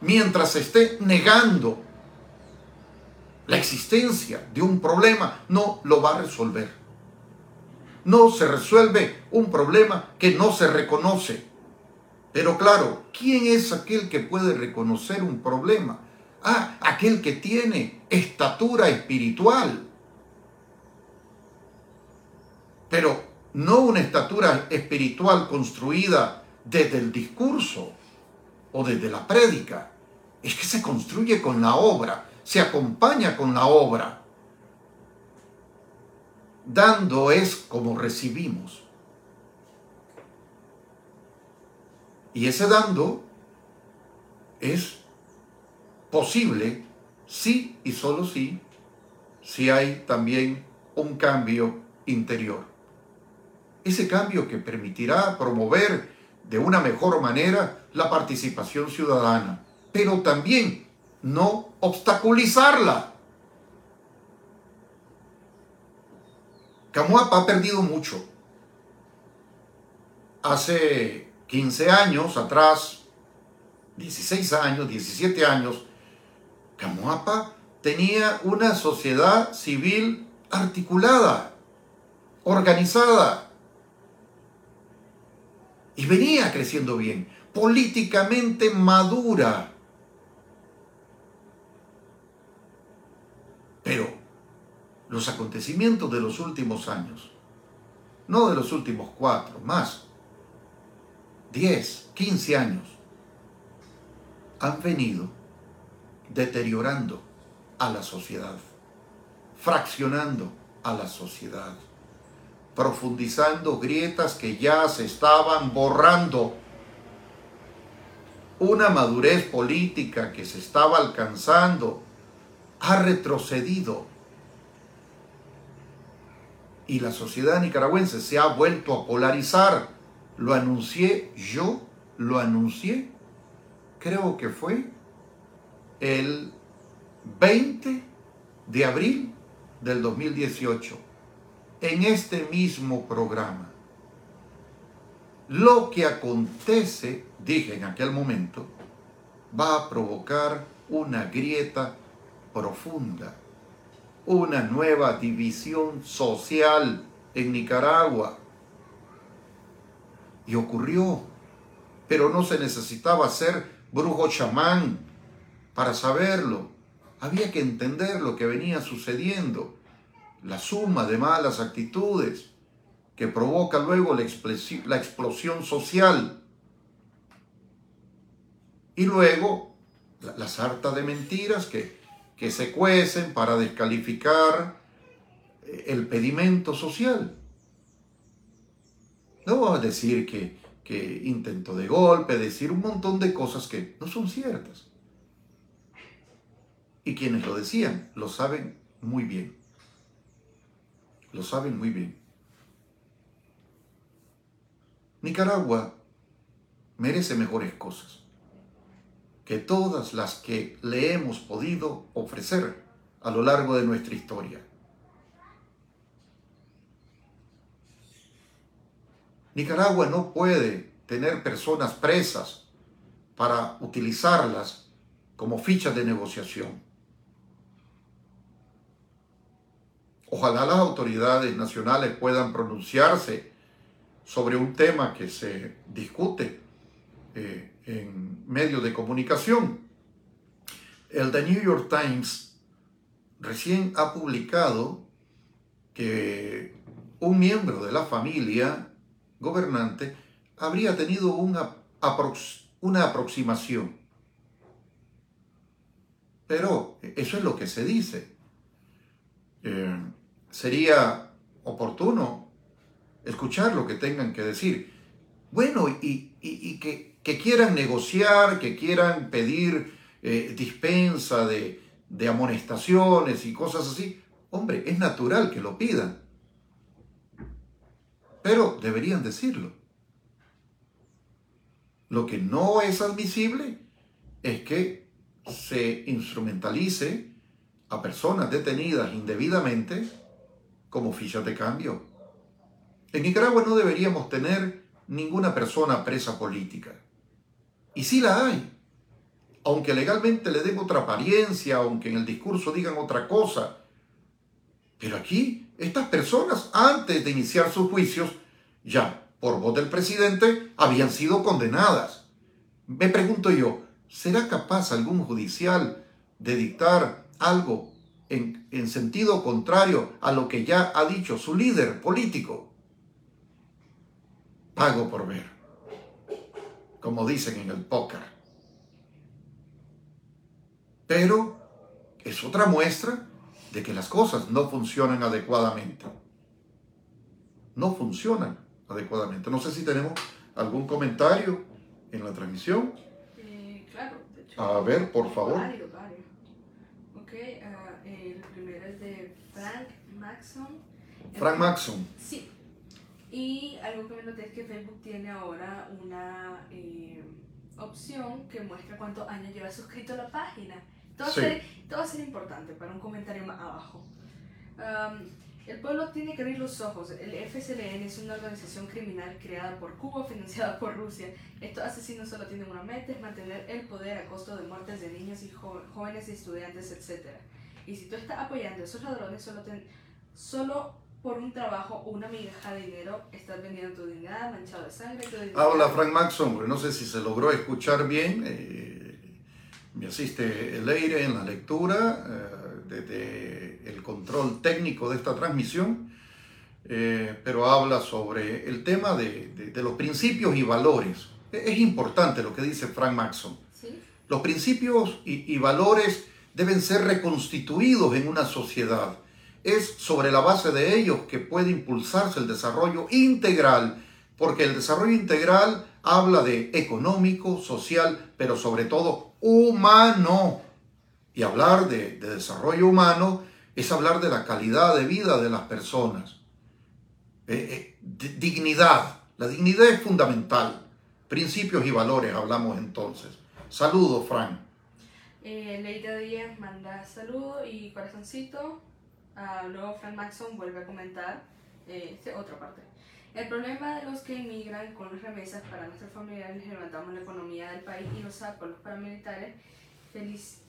mientras esté negando la existencia de un problema, no lo va a resolver. No se resuelve un problema que no se reconoce. Pero claro, ¿quién es aquel que puede reconocer un problema? Ah, aquel que tiene estatura espiritual. Pero no una estatura espiritual construida desde el discurso o desde la prédica, es que se construye con la obra, se acompaña con la obra. Dando es como recibimos. Y ese dando es posible sí y solo sí, si hay también un cambio interior. Ese cambio que permitirá promover de una mejor manera la participación ciudadana pero también no obstaculizarla. Camuapa ha perdido mucho. Hace 15 años atrás, 16 años, 17 años, Camuapa tenía una sociedad civil articulada, organizada, y venía creciendo bien, políticamente madura. Pero los acontecimientos de los últimos años, no de los últimos cuatro, más, diez, quince años, han venido deteriorando a la sociedad, fraccionando a la sociedad, profundizando grietas que ya se estaban borrando. Una madurez política que se estaba alcanzando ha retrocedido y la sociedad nicaragüense se ha vuelto a polarizar. Lo anuncié yo, lo anuncié, creo que fue el 20 de abril del 2018, en este mismo programa. Lo que acontece, dije en aquel momento, va a provocar una grieta profunda, una nueva división social en Nicaragua. Y ocurrió, pero no se necesitaba ser brujo chamán para saberlo. Había que entender lo que venía sucediendo, la suma de malas actitudes que provoca luego la, explosión social. Y luego la, sarta de mentiras que, que se cuecen para descalificar eh, el pedimento social. No vamos a decir que, que intento de golpe, decir un montón de cosas que no son ciertas. Y quienes lo decían lo saben muy bien. Lo saben muy bien. Nicaragua merece mejores cosas que todas las que le hemos podido ofrecer a lo largo de nuestra historia. Nicaragua no puede tener personas presas para utilizarlas como fichas de negociación. Ojalá las autoridades nacionales puedan pronunciarse sobre un tema que se discute eh, en medios de comunicación. El The New York Times recién ha publicado que un miembro de la familia gobernante habría tenido una, aproximación. Pero eso es lo que se dice. Eh, sería oportuno escuchar lo que tengan que decir. Bueno, y, que, quieran negociar, que quieran pedir eh, dispensa de, de amonestaciones y cosas así. Hombre, es natural que lo pidan. Pero deberían decirlo. Lo que no es admisible es que se instrumentalice a personas detenidas indebidamente como fichas de cambio. En Nicaragua no deberíamos tener ninguna persona presa política. Y sí la hay. Aunque legalmente le den otra apariencia, aunque en el discurso digan otra cosa. Pero aquí, estas personas, antes de iniciar sus juicios, ya por voz del presidente, habían sido condenadas. Me pregunto yo, ¿será capaz algún judicial de dictar algo en, sentido contrario a lo que ya ha dicho su líder político. Pago por ver, como dicen en el póker. Pero es otra muestra de que las cosas no funcionan adecuadamente. No funcionan adecuadamente. No sé si tenemos algún comentario en la transmisión. Eh, claro, de hecho. A ver, por favor. Frank Maxon. Frank Maxon. Sí. Y algo que me noté es que Facebook tiene ahora una eh, opción que muestra cuántos años lleva suscrito a la página. Todo, sí. va a ser importante para un comentario más abajo. Um, el pueblo tiene que abrir los ojos. El FSLN es una organización criminal creada por Cuba, financiada por Rusia. Estos asesinos solo tienen una meta, es mantener el poder a costo de muertes de niños y jóvenes y estudiantes, etc. Y si tú estás apoyando a esos ladrones, solo, solo por un trabajo o una migaja de dinero estás vendiendo tu dignidad, manchado de sangre. Tu Habla Frank Maxon, no sé si se logró escuchar bien. Eh, me asiste el aire en la lectura eh, desde el control técnico de esta transmisión. Eh, pero habla sobre el tema de, de, los principios y valores. E, es importante lo que dice Frank Maxon. ¿Sí? Los principios y, y valores deben ser reconstituidos en una sociedad. Es sobre la base de ellos que puede impulsarse el desarrollo integral, porque el desarrollo integral habla de económico, social, pero sobre todo humano. Y hablar de, desarrollo humano es hablar de la calidad de vida de las personas. Eh, eh, dignidad. La dignidad es fundamental. Principios y valores hablamos entonces. Saludos, Frank. Eh, Leida Díaz manda saludo y corazoncito. Luego Frank Maxon vuelve a comentar eh, otra parte. El problema de los que emigran con las remesas para nuestros familiares levantamos la economía del país y los sacos los paramilitares feliz,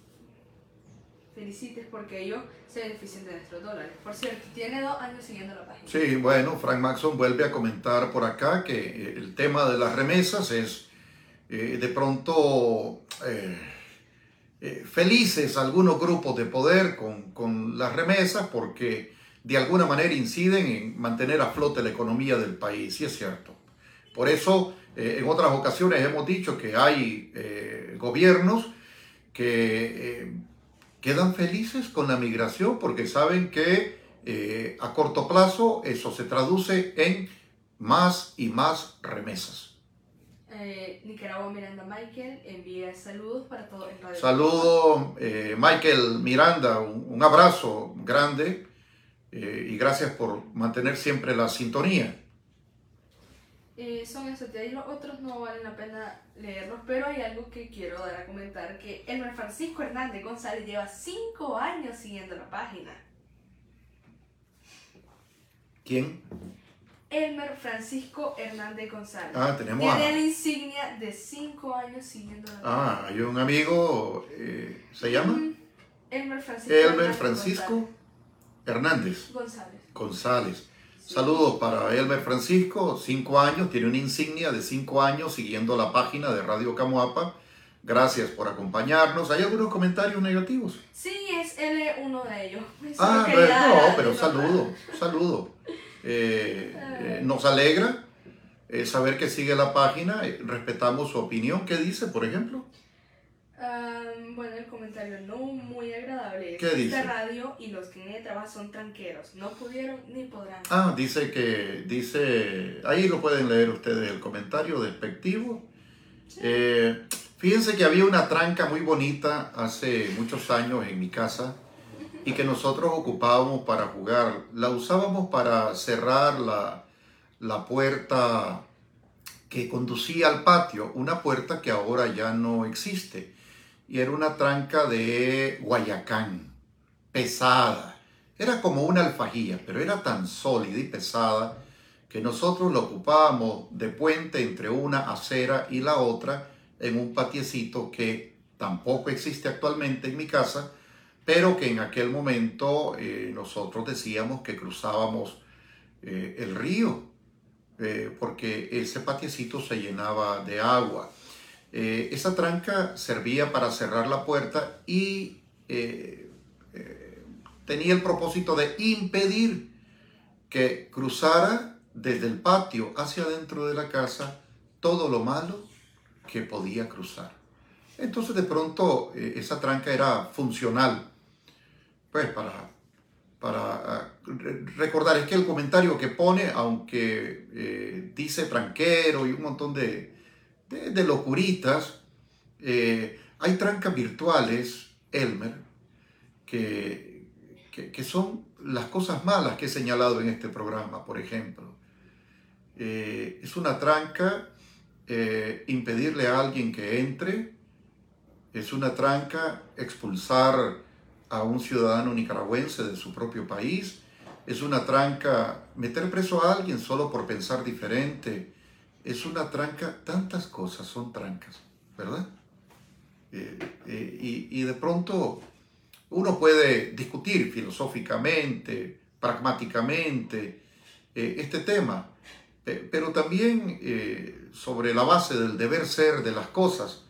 felicites porque ellos se benefician de nuestros dólares. Por cierto, tiene dos años siguiendo la página. Sí, bueno, Frank Maxon vuelve a comentar por acá que eh, el tema de las remesas es eh, de pronto eh, felices algunos grupos de poder con, con las remesas porque de alguna manera inciden en mantener a flote la economía del país, y es cierto. Por eso, en otras ocasiones hemos dicho que hay gobiernos que quedan felices con la migración porque saben que eh, a corto plazo eso se traduce en más y más remesas. Eh, Nicaragua Miranda Michael envía saludos para todos en Radio Saludos eh, Michael Miranda, un, abrazo grande y gracias por mantener siempre la sintonía. Eh, son esos de ahí los otros no valen la pena leerlos, pero hay algo que quiero dar a comentar, que Elmer Francisco Hernández González lleva cinco años siguiendo la página. ¿Quién? Elmer Francisco Hernández González. Ah, tenemos Tiene la insignia de cinco años siguiendo la página. Ah, hay un amigo, eh, ¿se llama? Elmer Francisco. Elmer Francisco Hernández. González. González. Saludos para Elmer Francisco, cinco años, tiene una insignia de cinco años siguiendo la página de Radio Camuapa. Gracias por acompañarnos. ¿Hay algunos comentarios negativos? Sí, es él uno de ellos. (laughs) ah, no, pero saludo, saludo. Eh, eh, nos alegra eh, saber que sigue la página, respetamos su opinión. ¿Qué dice, por ejemplo? Bueno, el comentario no muy agradable. ¿Qué dice? Esta radio y los que en ella trabajan son tranqueros. No pudieron ni podrán. Ah, dice que, dice, ahí lo pueden leer ustedes, el comentario despectivo. Eh, fíjense que había una tranca muy bonita hace muchos años en mi casa y que nosotros ocupábamos para jugar. La usábamos para cerrar la, la puerta que conducía al patio, una puerta que ahora ya no existe y era una tranca de Guayacán, pesada. Era como una alfajía, pero era tan sólida y pesada que nosotros lo ocupábamos de puente entre una acera y la otra en un patiecito que tampoco existe actualmente en mi casa, pero que en aquel momento eh, nosotros decíamos que cruzábamos eh, el río, eh, porque ese patiecito se llenaba de agua. Eh, esa tranca servía para cerrar la puerta y eh, eh, tenía el propósito de impedir que cruzara desde el patio hacia adentro de la casa todo lo malo que podía cruzar. Entonces de pronto esa tranca era funcional, pues para, para ah, recordar, es que el comentario que pone, aunque dice tranquero y un montón de, de, locuritas. Eh, hay trancas virtuales, Elmer, que, que, son las cosas malas que he señalado en este programa, por ejemplo. Eh, es una tranca eh, impedirle a alguien que entre, es una tranca expulsar a un ciudadano nicaragüense de su propio país, es una tranca meter preso a alguien solo por pensar diferente, es una tranca, tantas cosas son trancas, ¿verdad? Eh, eh, y, de pronto uno puede discutir filosóficamente, pragmáticamente eh, este tema, pero también sobre la base del deber ser de las cosas,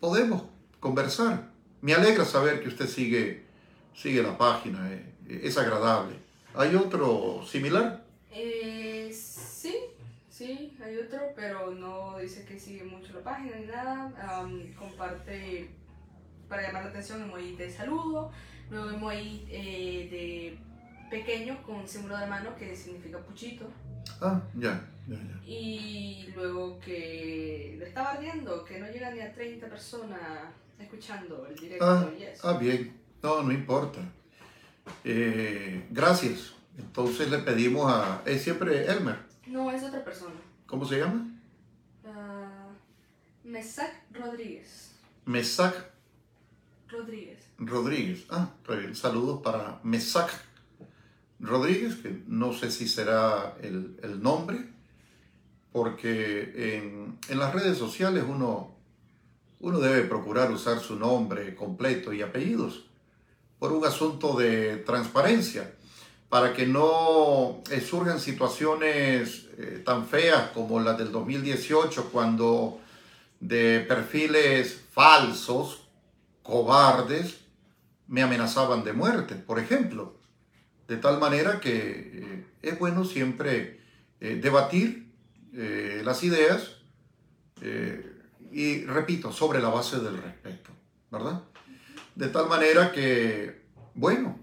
podemos conversar. Me alegra saber que usted sigue, sigue la página, es agradable. ¿Hay otro similar? Sí, hay otro, pero no dice que sigue mucho la página ni nada. comparte para llamar la atención emoji de saludo, luego emoji eh, de pequeño con símbolo de mano que significa puchito. Ah, ya, ya, ya. Y luego que lo estaba ardiendo, que no llega ni a 30 personas escuchando el directo. Ah, ah bien, no, no importa. Eh, gracias. Entonces le pedimos a... Es siempre Elmer. No, es otra persona. ¿Cómo se llama? Uh, Mesac Rodríguez. Mesac Rodríguez. Rodríguez. Ah, saludos para Mesac Rodríguez, que no sé si será el, el nombre, porque en, en, las redes sociales uno, uno debe procurar usar su nombre completo y apellidos por un asunto de transparencia, para que no eh, surjan situaciones eh, tan feas como las del 2018, cuando de perfiles falsos, cobardes, me amenazaban de muerte, por ejemplo. De tal manera que eh, es bueno siempre debatir las ideas y, repito, sobre la base del respeto, ¿verdad? De tal manera que, bueno,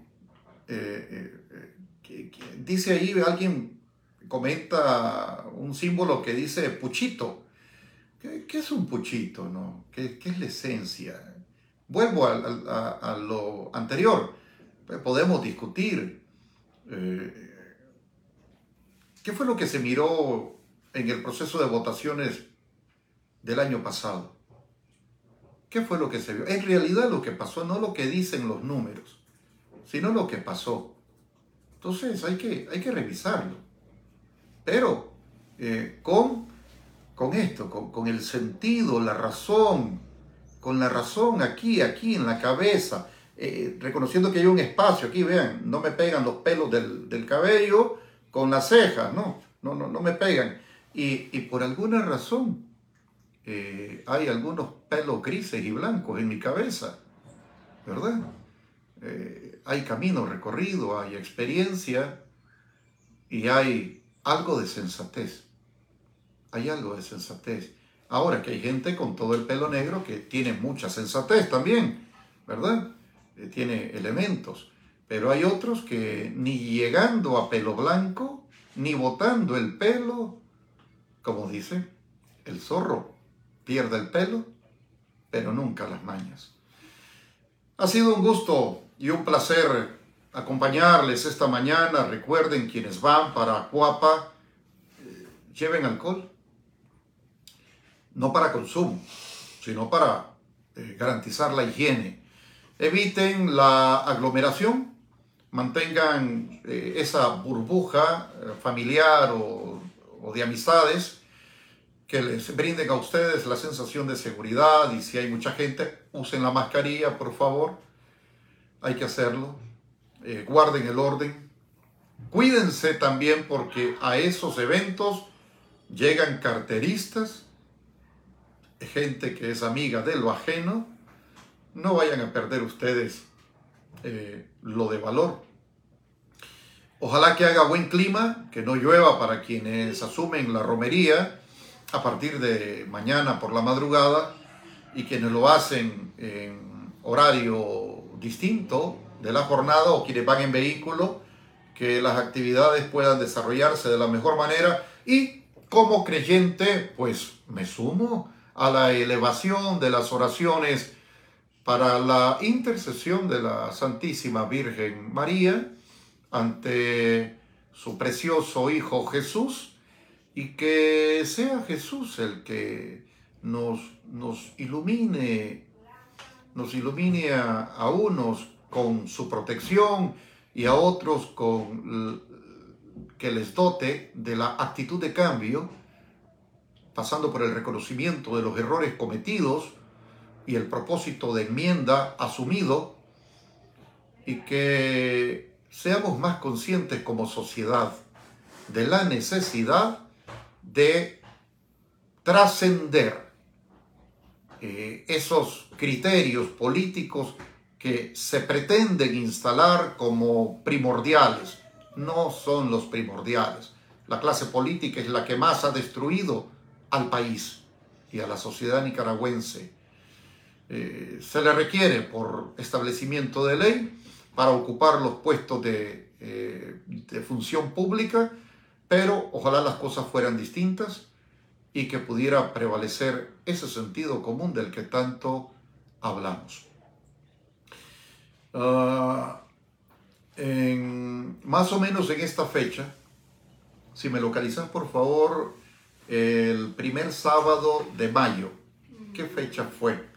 dice ahí, alguien comenta un símbolo que dice puchito. ¿Qué, es un puchito? No? ¿Qué, es la esencia? Vuelvo a, a lo anterior. Podemos discutir eh, ¿Qué fue lo que se miró en el proceso de votaciones del año pasado? ¿Qué fue lo que se vio? En realidad lo que pasó, no lo que dicen los números, sino lo que pasó. Entonces hay que, hay que revisarlo. Pero eh, con, con esto, con, con el sentido, la razón, con la razón aquí, aquí en la cabeza, eh, reconociendo que hay un espacio aquí, vean, no me pegan los pelos del, cabello con las cejas, no, no, no, no me pegan. Y, por alguna razón eh, hay algunos pelos grises y blancos en mi cabeza, ¿verdad? Hay camino recorrido, hay experiencia y hay algo de sensatez. Hay algo de sensatez. Ahora que hay gente con todo el pelo negro que tiene mucha sensatez también, ¿verdad? Eh, tiene elementos, pero hay otros que ni llegando a pelo blanco, ni botando el pelo, como dice, el zorro pierde el pelo, pero nunca las mañas. Ha sido un gusto y un placer acompañarles esta mañana. Recuerden quienes van para Cuapa, eh, lleven alcohol, no para consumo, sino para eh, garantizar la higiene eviten la aglomeración, mantengan eh, esa burbuja familiar o, de amistades que les brinden a ustedes la sensación de seguridad y si hay mucha gente, usen la mascarilla, por favor. Hay que hacerlo. Eh, guarden el orden. Cuídense también porque a esos eventos llegan carteristas, gente que es amiga de lo ajeno, no vayan a perder ustedes eh, lo de valor. Ojalá que haga buen clima, que no llueva para quienes asumen la romería a partir de mañana por la madrugada y quienes lo hacen en horario distinto de la jornada o quienes van en vehículo, que las actividades puedan desarrollarse de la mejor manera. Y como creyente, pues me sumo a la elevación de las oraciones para la intercesión de la Santísima Virgen María ante su precioso Hijo Jesús y que sea Jesús el que nos, nos ilumine, nos ilumine a, unos con su protección y a otros con que les dote de la actitud de cambio, pasando por el reconocimiento de los errores cometidos, y el propósito de enmienda asumido y que seamos más conscientes como sociedad de la necesidad de trascender eh, esos criterios políticos que se pretenden instalar como primordiales. No son los primordiales. La clase política es la que más ha destruido al país y a la sociedad nicaragüense eh, se le requiere por establecimiento de ley para ocupar los puestos de, eh, de función pública, pero ojalá las cosas fueran distintas y que pudiera prevalecer ese sentido común del que tanto hablamos. Ah, más o menos en esta fecha, si me localizan por favor, el primer sábado de mayo, ¿qué fecha fue?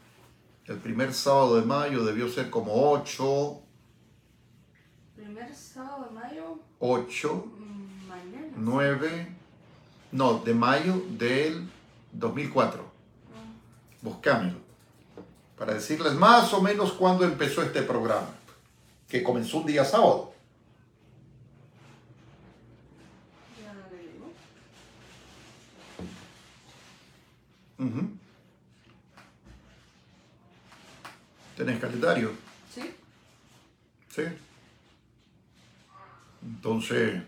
El primer sábado de mayo debió ser como 8. Primer sábado de mayo. 8. Mm, mañana. 9. No, de mayo del 2004. Ah, Buscámelo. Para decirles más o menos cuándo empezó este programa. Que comenzó un día sábado. digo. Ujú. ¿Tenés calendario? ¿Sí? Sí. Entonces,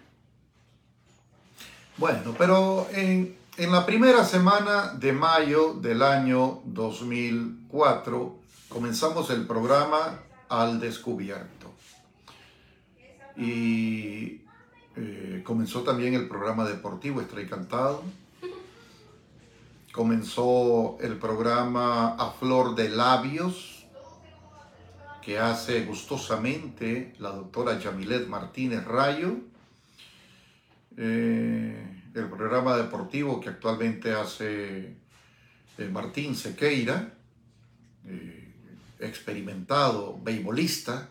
bueno, pero en, en la primera semana de mayo del año 2004 comenzamos el programa Al Descubierto. Y eh, comenzó también el programa deportivo Estrella Cantado. Comenzó el programa A Flor de Labios que hace gustosamente la doctora Yamilet Martínez Rayo, eh, el programa deportivo que actualmente hace eh, Martín Sequeira, eh, experimentado beisbolista,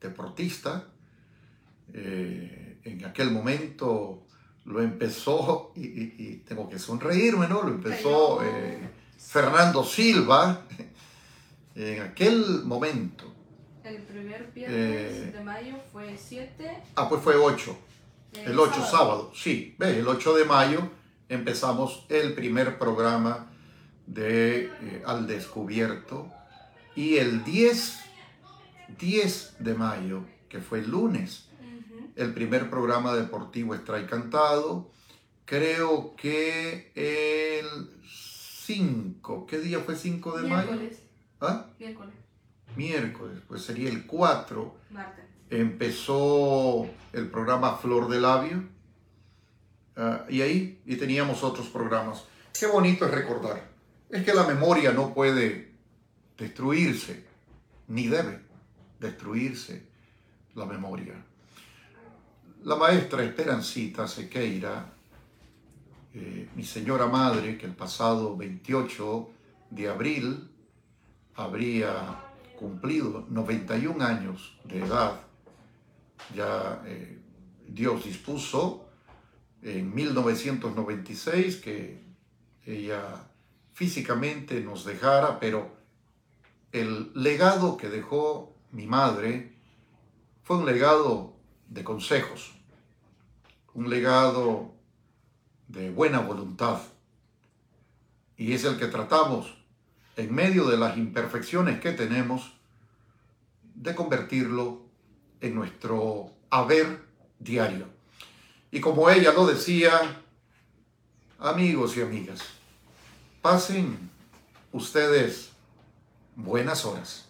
deportista, en aquel momento lo empezó, y, y- y tengo que sonreírme, ¿no? Lo empezó eh, Fernando Silva, en aquel momento. El primer viernes Eh. de mayo fue 7. Ah, pues fue 8. El 8 sábado. sí. ¿Ves? El 8 de mayo empezamos el primer programa de eh, Al Descubierto. Y el 10, 10 de mayo, que fue el lunes, el primer programa deportivo Strike Cantado. Creo que el 5, ¿qué día fue 5 de mayo? Miércoles. ¿Ah? Miércoles. Miércoles, pues sería el 4 Martes. Empezó el programa Flor de Labio ah, y ahí y teníamos otros programas. Qué bonito es recordar. Es que la memoria no puede destruirse, ni debe destruirse la memoria. La maestra Esperancita Sequeira, eh, mi señora madre, que el pasado 28 de abril habría cumplido 91 años de edad, ya eh, Dios dispuso en 1996 que ella físicamente nos dejara, pero el legado que dejó mi madre fue un legado de consejos, un legado de buena voluntad, y es el que tratamos en medio de las imperfecciones que tenemos de convertirlo en nuestro haber diario. Y como ella lo decía, amigos y amigas, pasen ustedes buenas horas.